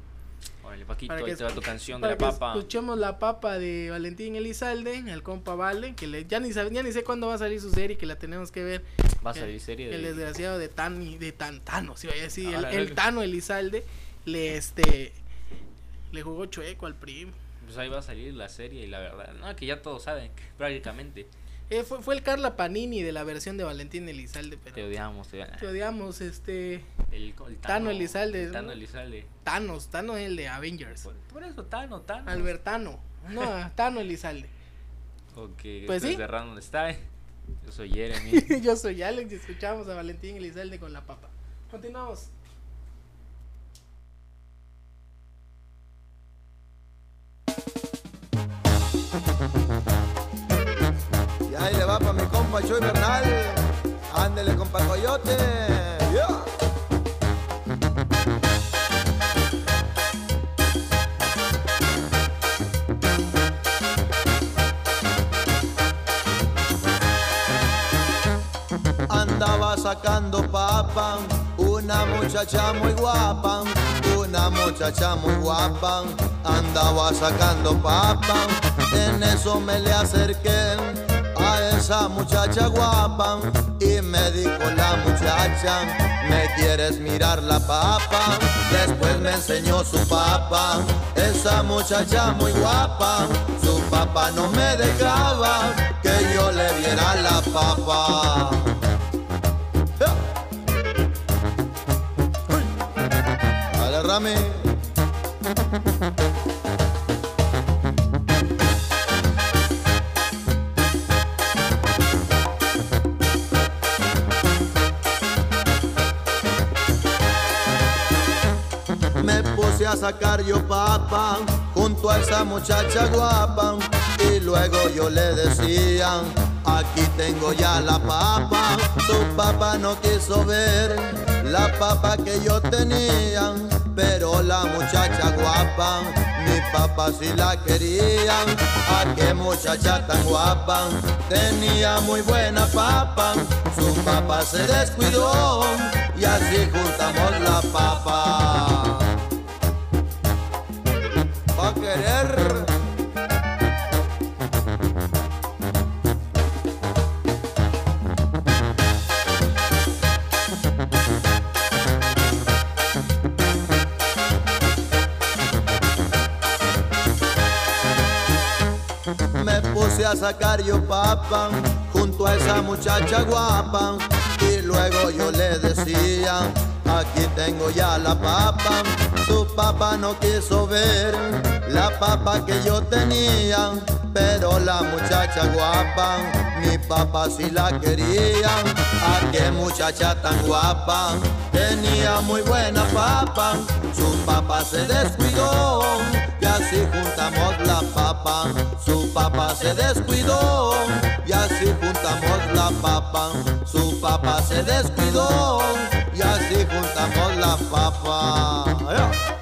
Órale, Paquito, para que ahí te va tu canción de la que papa. escuchemos la papa de Valentín Elizalde, el compa Vale, que le, ya, ni ya ni sé cuándo va a salir su serie, que la tenemos que ver. Va a el- salir serie El de... desgraciado de Tan de Tantano, si vaya a decir, el, Ah, el el- Tano Elizalde le este le jugó chueco al PRI. Pues ahí va a salir la serie y la verdad. No, que ya todos saben, prácticamente. Eh, fue, fue el Carla Panini de la versión de Valentín Elizalde, pero Te odiamos, te odiamos. te odiamos, este, El, el Tano Elizalde, el Tano ¿no? Elizalde. Thanos, Thanos es el de Avengers. Por, por eso, Tano, Tano. Albertano, no, Tano Elizalde. Ok, Pues sí. de Random Style. Yo soy Jeremy. Yo soy Alex y escuchamos a Valentín Elizalde con la papa. Continuamos. Y ahí le va pa' mi compa Chuy Bernal. Ándele, compa Coyote. Andaba sacando papa, una muchacha muy guapa, una muchacha muy guapa. Andaba sacando papa, en eso me le acerqué esa muchacha guapa y me dijo la muchacha, ¿me quieres mirar la papa? Después me enseñó su papa, esa muchacha muy guapa, su papá no me dejaba que yo le viera la papa. Dale, Rami. A sacar yo papa junto a esa muchacha guapa y luego yo le decía, aquí tengo ya la papa. Su papá no quiso ver la papa que yo tenía, pero la muchacha guapa, mi papá sí la quería. A qué muchacha tan guapa, tenía muy buena papa. Su papá se descuidó y así juntamos la papa. Me puse a sacar yo papa junto a esa muchacha guapa y luego yo le decía, aquí tengo ya la papa. Su papá no quiso ver la papa que yo tenía, pero la muchacha guapa, mi papá sí la quería. A qué muchacha tan guapa, tenía muy buena papa. Su papá se descuidó y así juntamos la papa. Su papá se descuidó y así juntamos la papa. Su papá se descuidó y así juntamos la papa.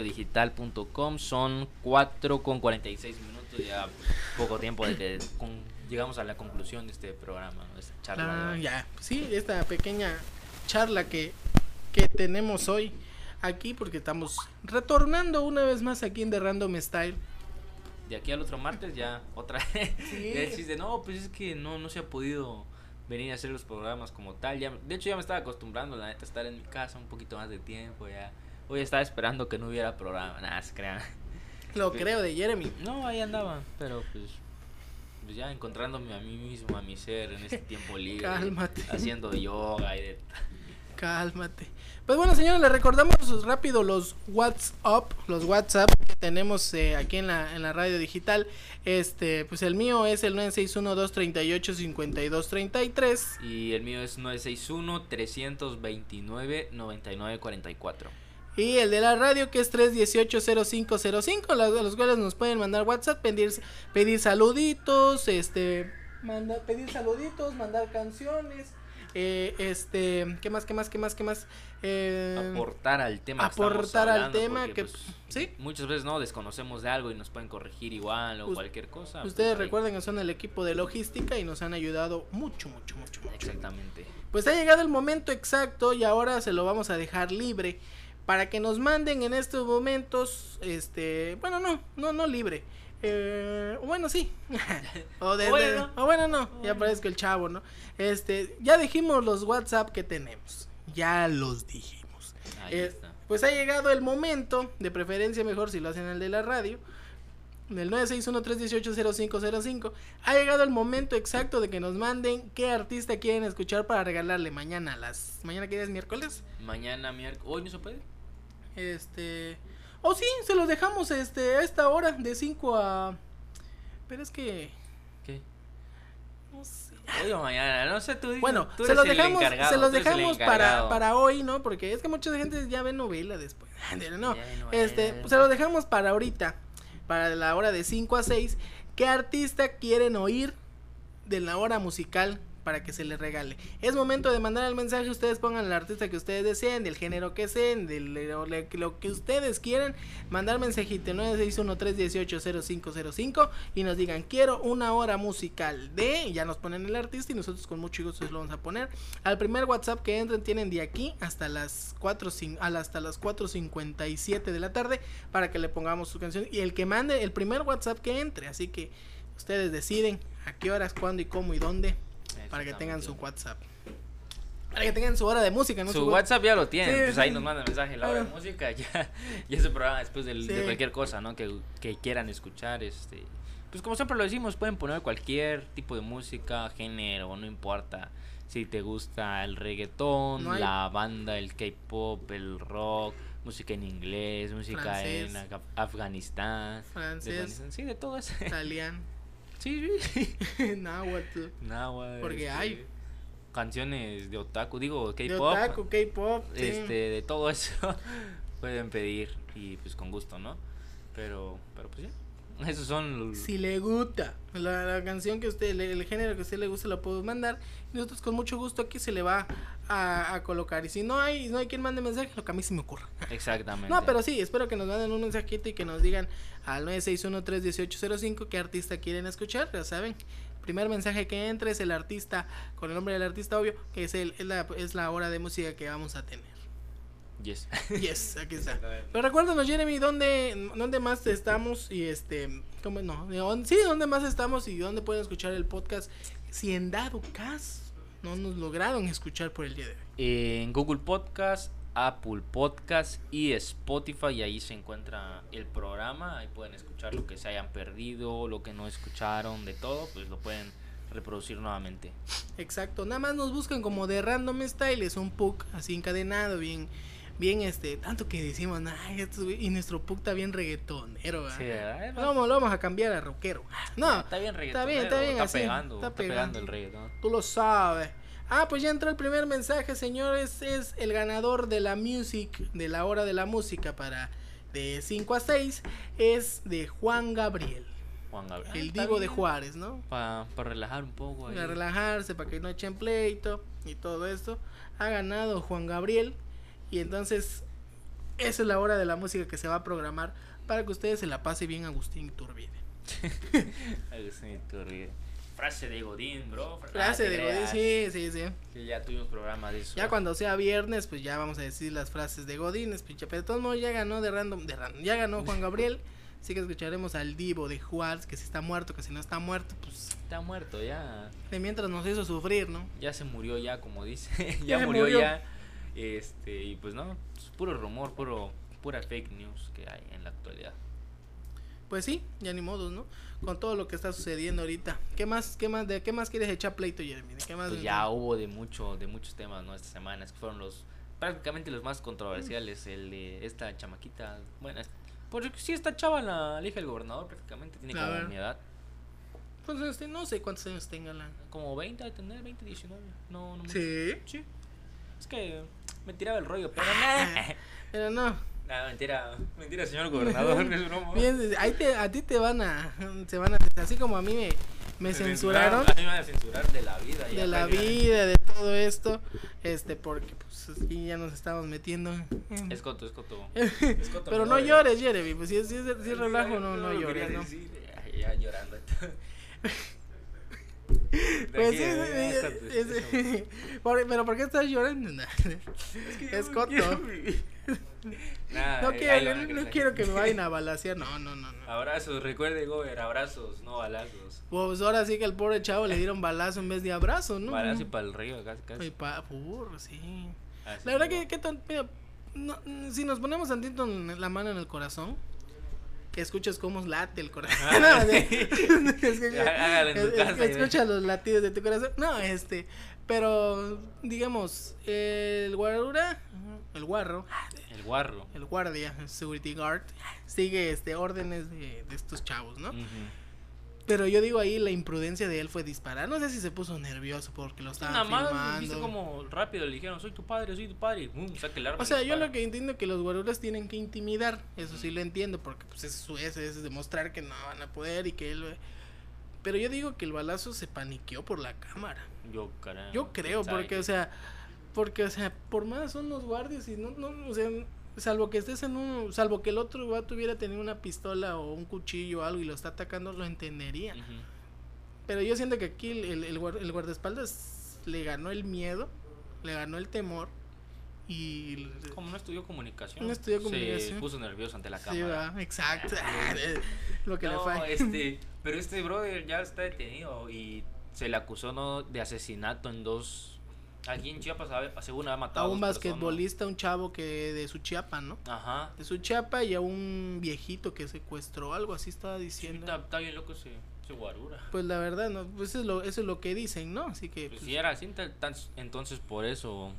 radiodigital.com. Son 4 con 46 minutos, ya poco tiempo de que con- llegamos a la conclusión de este programa, esta charla. Ah, ya, sí, esta pequeña charla que, que tenemos hoy aquí porque estamos retornando una vez más aquí en The Random Style. De aquí al otro martes ya otra vez. Sí. Decís de, no, pues es que no, no se ha podido venir a hacer los programas como tal. Ya, de hecho ya me estaba acostumbrando, la neta, a estar en mi casa un poquito más de tiempo. ya Hoy estaba esperando que no hubiera programa, nada, se crean. Lo creo de Jeremy. No, ahí andaba, pero pues, pues ya encontrándome a mí mismo, a mi ser en este tiempo libre. Cálmate. Haciendo yoga y de... Cálmate. Pues bueno, señores, les recordamos rápido los WhatsApp, los WhatsApp que tenemos eh, aquí en la, en la radio digital. Este, pues el mío es el 961-238-5233. Y el mío es 961-329-9944. Y el de la radio que es 318-0505, las- a los cuales nos pueden mandar WhatsApp, pedir, pedir saluditos, este, pedir saluditos, mandar canciones, eh, este, ¿qué más, qué más, qué más, qué más? Eh, aportar al tema. que aportar al hablando, tema porque, que, pues, sí. Muchas veces no desconocemos de algo y nos pueden corregir igual o cualquier cosa. pues, Ustedes ahí. recuerden que son el equipo de logística y nos han ayudado mucho, mucho, mucho, mucho. Exactamente. Pues ha llegado el momento exacto y ahora se lo vamos a dejar libre para que nos manden en estos momentos, este, bueno, no, no, no libre. Eh, bueno, sí. o, de- de- Bueno. o bueno, no, ya parezco el chavo, ¿no? Este, ya dijimos los WhatsApp que tenemos. Ya los dijimos. Ahí Eh, está. pues ha llegado el momento, de preferencia mejor si lo hacen el de la radio, del 961-318-0505. Ha llegado el momento exacto de que nos manden qué artista quieren escuchar para regalarle mañana a las... ¿Mañana qué día es miércoles? Mañana, miércoles. ¿Hoy no se puede? Este... Oh sí, se los dejamos este, a esta hora, de 5 a... Pero es que... ¿Qué? No sé. Hoy o mañana, no sé, tú dices, Bueno, tú se los dejamos, se los dejamos para, para hoy, ¿no? Porque es que mucha gente ya ve novela después. No, este, pues se los dejamos para ahorita, para la hora de 5 a 6. ¿Qué artista quieren oír de la hora musical para que se les regale? Es momento de mandar el mensaje, ustedes pongan el artista que ustedes deseen, del género que sean, de lo, que ustedes quieran, mandar mensajito 961-318-0505 y nos digan, quiero una hora musical de, ya nos ponen el artista y nosotros con mucho gusto se lo vamos a poner. Al primer WhatsApp que entren tienen de aquí hasta las 4, cin- a la- hasta las 4.57 de la tarde para que le pongamos su canción. Y el que mande el primer WhatsApp que entre, así que ustedes deciden a qué horas, cuándo y cómo y dónde para que tengan su WhatsApp. Para que tengan su hora de música, ¿no? Su WhatsApp ya lo tienen, Sí, pues ahí sí. nos mandan mensaje la hora de Ah. música, ya, ya ese programa después Sí. de cualquier cosa, ¿no? Que, que quieran escuchar, este, pues como siempre lo decimos, pueden poner cualquier tipo de música, género, no importa si te gusta el reggaetón, No hay- la banda, el K-pop, el rock, música en inglés, música Francés. en Af- Afganistán, de Francés. Afganistán, sí, de todo eso. Italiano, sí, sí. náhuatl, Náhuatl, Porque este, hay. canciones de otaku, digo de K-pop otaku, K-pop, sí. este de todo eso pueden pedir y pues con gusto no pero pero pues ya esos son Si le gusta la, la canción que usted, le- el género que a usted le gusta, lo puedo mandar. Y nosotros con mucho gusto aquí se le va a, a colocar. Y si no hay, no hay quien mande mensaje, lo que a mí se me ocurra. exactamente No, pero sí, espero que nos manden un mensajito y que nos digan al 961-31805 qué artista quieren escuchar, ya saben. Primer mensaje que entre es el artista, con el nombre del artista obvio, que es, el, es, la, es la hora de música que vamos a tener. yes Yes, aquí está. Pero recuérdanos, Jeremy, ¿dónde, dónde más estamos? Y este, ¿cómo no? ¿De dónde- Sí, ¿dónde más estamos y dónde pueden escuchar el podcast? Si en dado caso no nos lograron escuchar por el día de hoy. en Google Podcast Apple Podcast y Spotify y ahí se encuentra el programa ahí pueden escuchar lo que se hayan perdido lo que no escucharon de todo pues lo pueden reproducir nuevamente Exacto, nada más nos buscan como de Random Style, es un puk así encadenado, bien, bien este, tanto que decimos, ay, güey", y nuestro puk está bien reggaetonero, ¿verdad? Sí, ¿verdad? Lo vamos, lo vamos a cambiar a rockero. No, está bien está bien, está reggaetonero, bien está así, pegando está pegando. pegando el reggaetón Tú lo sabes. Ah, pues ya entró el primer mensaje, señores. Es el ganador de la music, de la hora de la música para de 5 a 6. Es de Juan Gabriel, Juan Gabriel el Ah, divo de. Juárez, ¿no? Para relajar un poco. ahí. Para relajarse, para que no echen pleito y todo esto. Ha ganado Juan Gabriel. Y entonces, esa es la hora de la música que se va a programar para que ustedes se la pase bien Agustín Iturbide. Agustín Iturride. Frase de Godín, bro. Frase Ah, te de Godín, sí, sí, sí. Que ya tuvimos programa de eso. Ya cuando sea viernes, pues ya vamos a decir las frases de Godínez, pinche. Pero de todos modos ya ganó de random, de random, ya ganó Juan Gabriel. Así que escucharemos al divo de Juárez, que si está muerto, que si no está muerto, pues Está muerto ya. de mientras nos hizo sufrir, ¿no? Ya se murió ya, como dice. Ya ya se murió, murió. ya. Este, y pues no, es puro rumor, puro pura fake news que hay en la actualidad. Pues sí, ya ni modos, ¿no? Con todo lo que está sucediendo ahorita. ¿Qué más, qué más, de qué más quieres echar pleito, Jeremy? ¿De qué más? Pues ya hubo de mucho, de muchos temas, ¿no? Estas semanas, que fueron los, prácticamente los más controversiales, el de esta chamaquita, bueno, es- porque sí esta chava, la, la hija del gobernador, prácticamente tiene como mi edad, Pues este, no sé cuántos años tenga la. como 20 de tener, 20, 19, no, no mucho. Sí. Sí. Es que me tiraba el rollo, pero nada. Pero no. Nah, mentira, mentira, señor gobernador, es broma. Bien, ahí te, a ti te van a, se van a, así como a mí me, me censuraron A mí me van a censurar de la vida. ya de la vida, de todo esto, este, porque pues aquí ya nos estamos metiendo. en- Es coto, es coto. Es coto, Pero no llores, Jeremy, pues si es, si es, si es relajo, no, no lo llores, ¿no? decir, Ya, ya llorando. Pues sí, Tranquilo, sí, pues, pero ¿por qué estás llorando? Es coto. No quiero, no, no quiero que me vayan a balasear, no, no, no, no. Abrazos, recuerde, Gober, abrazos, no balazos. Pues ahora sí que al pobre chavo le dieron balazo en vez de abrazo, ¿no? Balazo y para el río, casi, casi. Ay, pa, burro, sí. Así La verdad que, que tan- mira, no, si nos ponemos tantito la mano en el corazón, escuchas cómo late el corazón. Ah, No, es casa escucha los latidos de tu corazón. No, este, pero digamos, el guarura, el guarro, El guarro. el guardia, el security guard, sigue este órdenes de, de estos chavos, ¿no? Ujú. Pero yo digo ahí la imprudencia de él fue disparar. No sé si se puso nervioso porque lo estaban Nada más, viste como rápido le dijeron, soy tu padre, soy tu padre. El arma. O sea, yo dispara. lo que entiendo que los guaruras tienen que intimidar, eso sí lo entiendo, porque pues es su ese es demostrar que no van a poder y que él... Pero yo digo que el balazo se paniqueó por la cámara. Yo. Yo creo, ¿sabe porque, o sea, porque, o sea, por más son los guardias y no, no, o sea, salvo que estés en un, salvo que el otro vato hubiera tenido una pistola o un cuchillo o algo y lo está atacando, lo entendería. Pero yo siento que aquí el, el, el guar- el guardaespaldas le ganó el miedo, le ganó el temor y... Como no estudió comunicación. No estudió Se comunicación. puso nervioso ante la Sí, cámara. va, exacto. Lo que le no, falla. este, pero este brother ya está detenido y se le acusó no de asesinato en dos. Aquí en Chiapas, según ha matado a un basquetbolista, un chavo que de su Chiapa, ¿no? Ajá. De su Chiapa y a un viejito que secuestró, algo así estaba Sí, diciendo. está, está bien loco ese, ese guarura. Pues la verdad, no, pues eso es lo, eso es lo que dicen, ¿no? Así que Pues pues, si era así, entonces por eso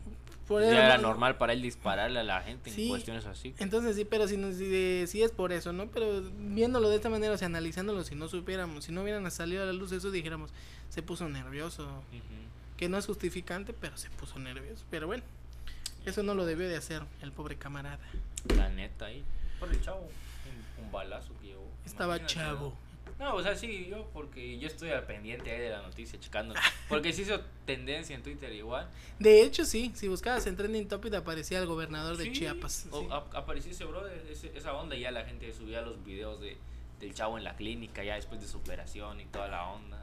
por ya era no- normal para él dispararle a la gente Sí. en cuestiones así. Entonces sí, pero si, no- si, si es por eso, ¿no? Pero viéndolo de esta manera, o sea, analizándolo, si no supiéramos, si no hubieran salido a la luz eso, dijéramos, se puso nervioso. Ujú. Que no es justificante, pero se puso nervioso. Pero bueno, eso no lo debió de hacer el pobre camarada. La neta ahí. Por el chavo. Un, un balazo que llevó. Estaba Imagínate, chavo. ¿no? No, o sea, sí, yo porque yo estoy al pendiente ahí de la noticia, checando. Porque se hizo tendencia en Twitter igual. De hecho, sí, si buscabas en Trending Topic aparecía el gobernador de Sí, Chiapas. o- sí. ese ese- esa onda y ya la gente subía los videos de, del chavo en la clínica, ya después de su operación y toda la onda.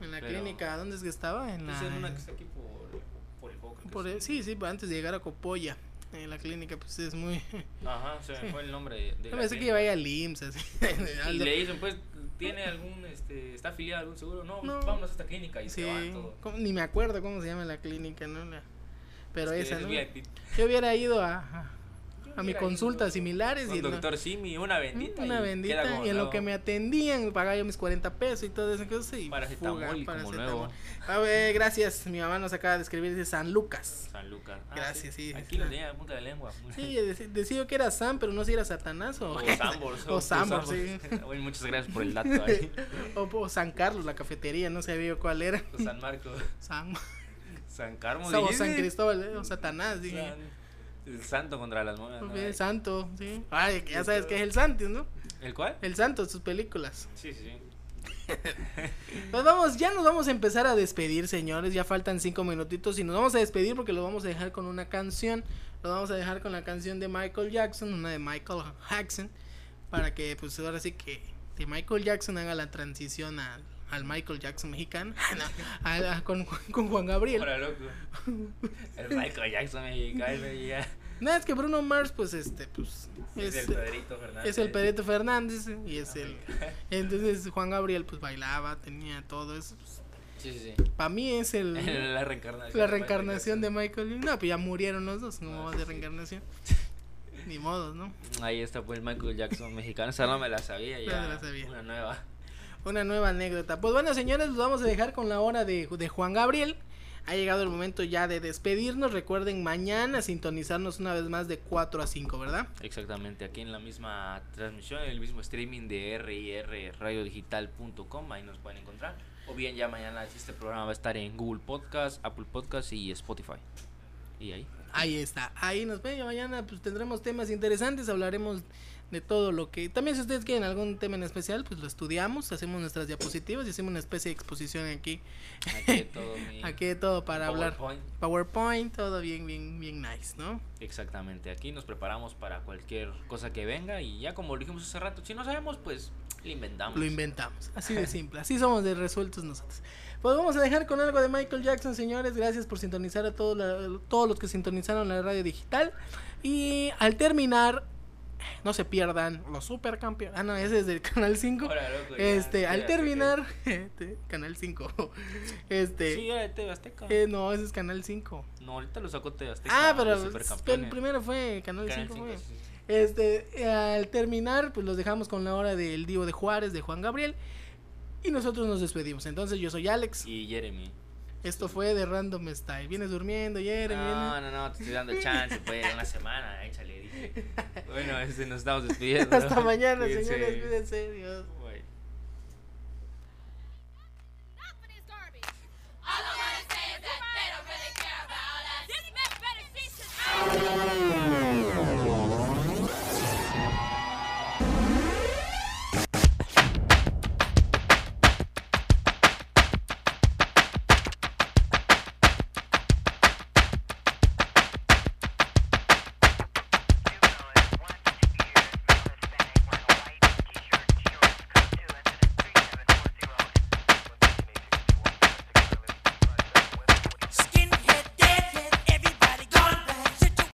En la pero- clínica, ¿dónde es que estaba? En pues, la... en una que está aquí por, por el Boca, por el- sí, sí, antes de llegar a Copolla. En la clínica, pues es muy... Ajá, se me fue el nombre de, Yo pensé que iba a al IMSS. así. Y le dicen, pues, ¿tiene algún, este, está afiliado a algún seguro? No, No. vámonos a esta clínica y Sí, se van todo. ¿cómo? ni me acuerdo cómo se llama la clínica, ¿no? La- Pero Es esa, es ¿no? Yo hubiera ido a, a, mi ido similares Con y no- doctor Simi, una bendita. una y bendita y en lo que me atendían pagaba yo mis 40 pesos y todo eso y Paracetamol nuevo. A ver, gracias mi mamá nos acaba de escribir de San Lucas San Lucas. Ah, Gracias, sí, Aquí lo tenía punta de lengua. sí dec- decía que era San pero no si era Satanás o O Sambor. o Sambor, sí. Bueno, muchas gracias por el dato ahí. o, o San Carlos la cafetería no sabía yo cuál era O San Marcos. San San Carmo. o San. Cristóbal eh, o Satanás dije San- El santo contra las. Ok, el santo sí ay que ya sabes que es el Santos no ¿El cuál? el santo sus películas Sí, sí. Pues vamos, ya nos vamos a empezar a despedir, señores. Ya faltan cinco minutitos y nos vamos a despedir porque lo vamos a dejar con una canción. Lo vamos a dejar con la canción de Michael Jackson, una de Michael Jackson, para que pues ahora sí que, que Michael Jackson haga la transición al, al Michael Jackson mexicano, No, a- a- con, con Juan Gabriel. Ahora loco. El Michael Jackson mexicano ya. No, es que Bruno Mars, pues este, pues Es, es, el Pedrito Fernández. es el Pedrito Fernández y es el... Entonces Juan Gabriel pues bailaba, tenía todo eso. pues, Sí, sí, sí. para mí es el... La reencarnación. La reencarnación de Michael Michael. No, pues ya murieron los dos, no Ah, más sí, de reencarnación. Ni modo, ¿no? Ahí está pues Michael Jackson mexicano. Esa no me la sabía No ya. me la sabía. Una nueva. Una nueva anécdota. Pues bueno, señores, los vamos a dejar con la hora de, Juan Gabriel. Ha llegado el momento ya de despedirnos. Recuerden mañana sintonizarnos una vez más de 4 a 5, ¿verdad? Exactamente, aquí en la misma transmisión, en el mismo streaming de RIR radiodigital.com, ahí nos pueden encontrar. O bien ya mañana este programa va a estar en Google Podcast, Apple Podcast y Spotify. Y ahí. Ahí está, ahí nos ven. y Mañana pues tendremos temas interesantes, hablaremos de todo lo que... También si ustedes quieren algún tema en especial, pues lo estudiamos, hacemos nuestras diapositivas y hacemos una especie de exposición aquí. Aquí de todo mi Aquí de todo para hablar. PowerPoint. PowerPoint, todo bien, bien, bien nice, ¿no? Exactamente, aquí nos preparamos para cualquier cosa que venga y ya como lo dijimos hace rato, si no sabemos, pues lo inventamos. Lo inventamos, así de simple, así somos de resueltos nosotros. Pues vamos a dejar con algo de Michael Jackson, señores. Gracias por sintonizar a todos, la- todos los que sintonizaron la radio digital. Y al terminar, no se pierdan los supercampeones. Ah, no, ese es del Canal 5. Ahora, loco, ya, Este, al terminar, este, Canal 5. Este, Sí, era de TV Azteca. eh, no, ese es Canal 5. No, ahorita lo sacó TV Azteca. Ah, pero el primero fue Canal, Canal 5. cinco, fue. sí, sí, sí. Este, eh, al terminar, pues los dejamos con la hora del Divo de Juárez, de Juan Gabriel. Y nosotros nos despedimos. Entonces, yo soy Alex. Y Jeremy. Esto fue de Random Style. Vienes durmiendo, Jeremy. No, no, no, te estoy dando chance. Pues una semana, échale. Dije. Bueno, este, nos estamos despidiendo. Hasta mañana, señores. Cuídense, Dios. All I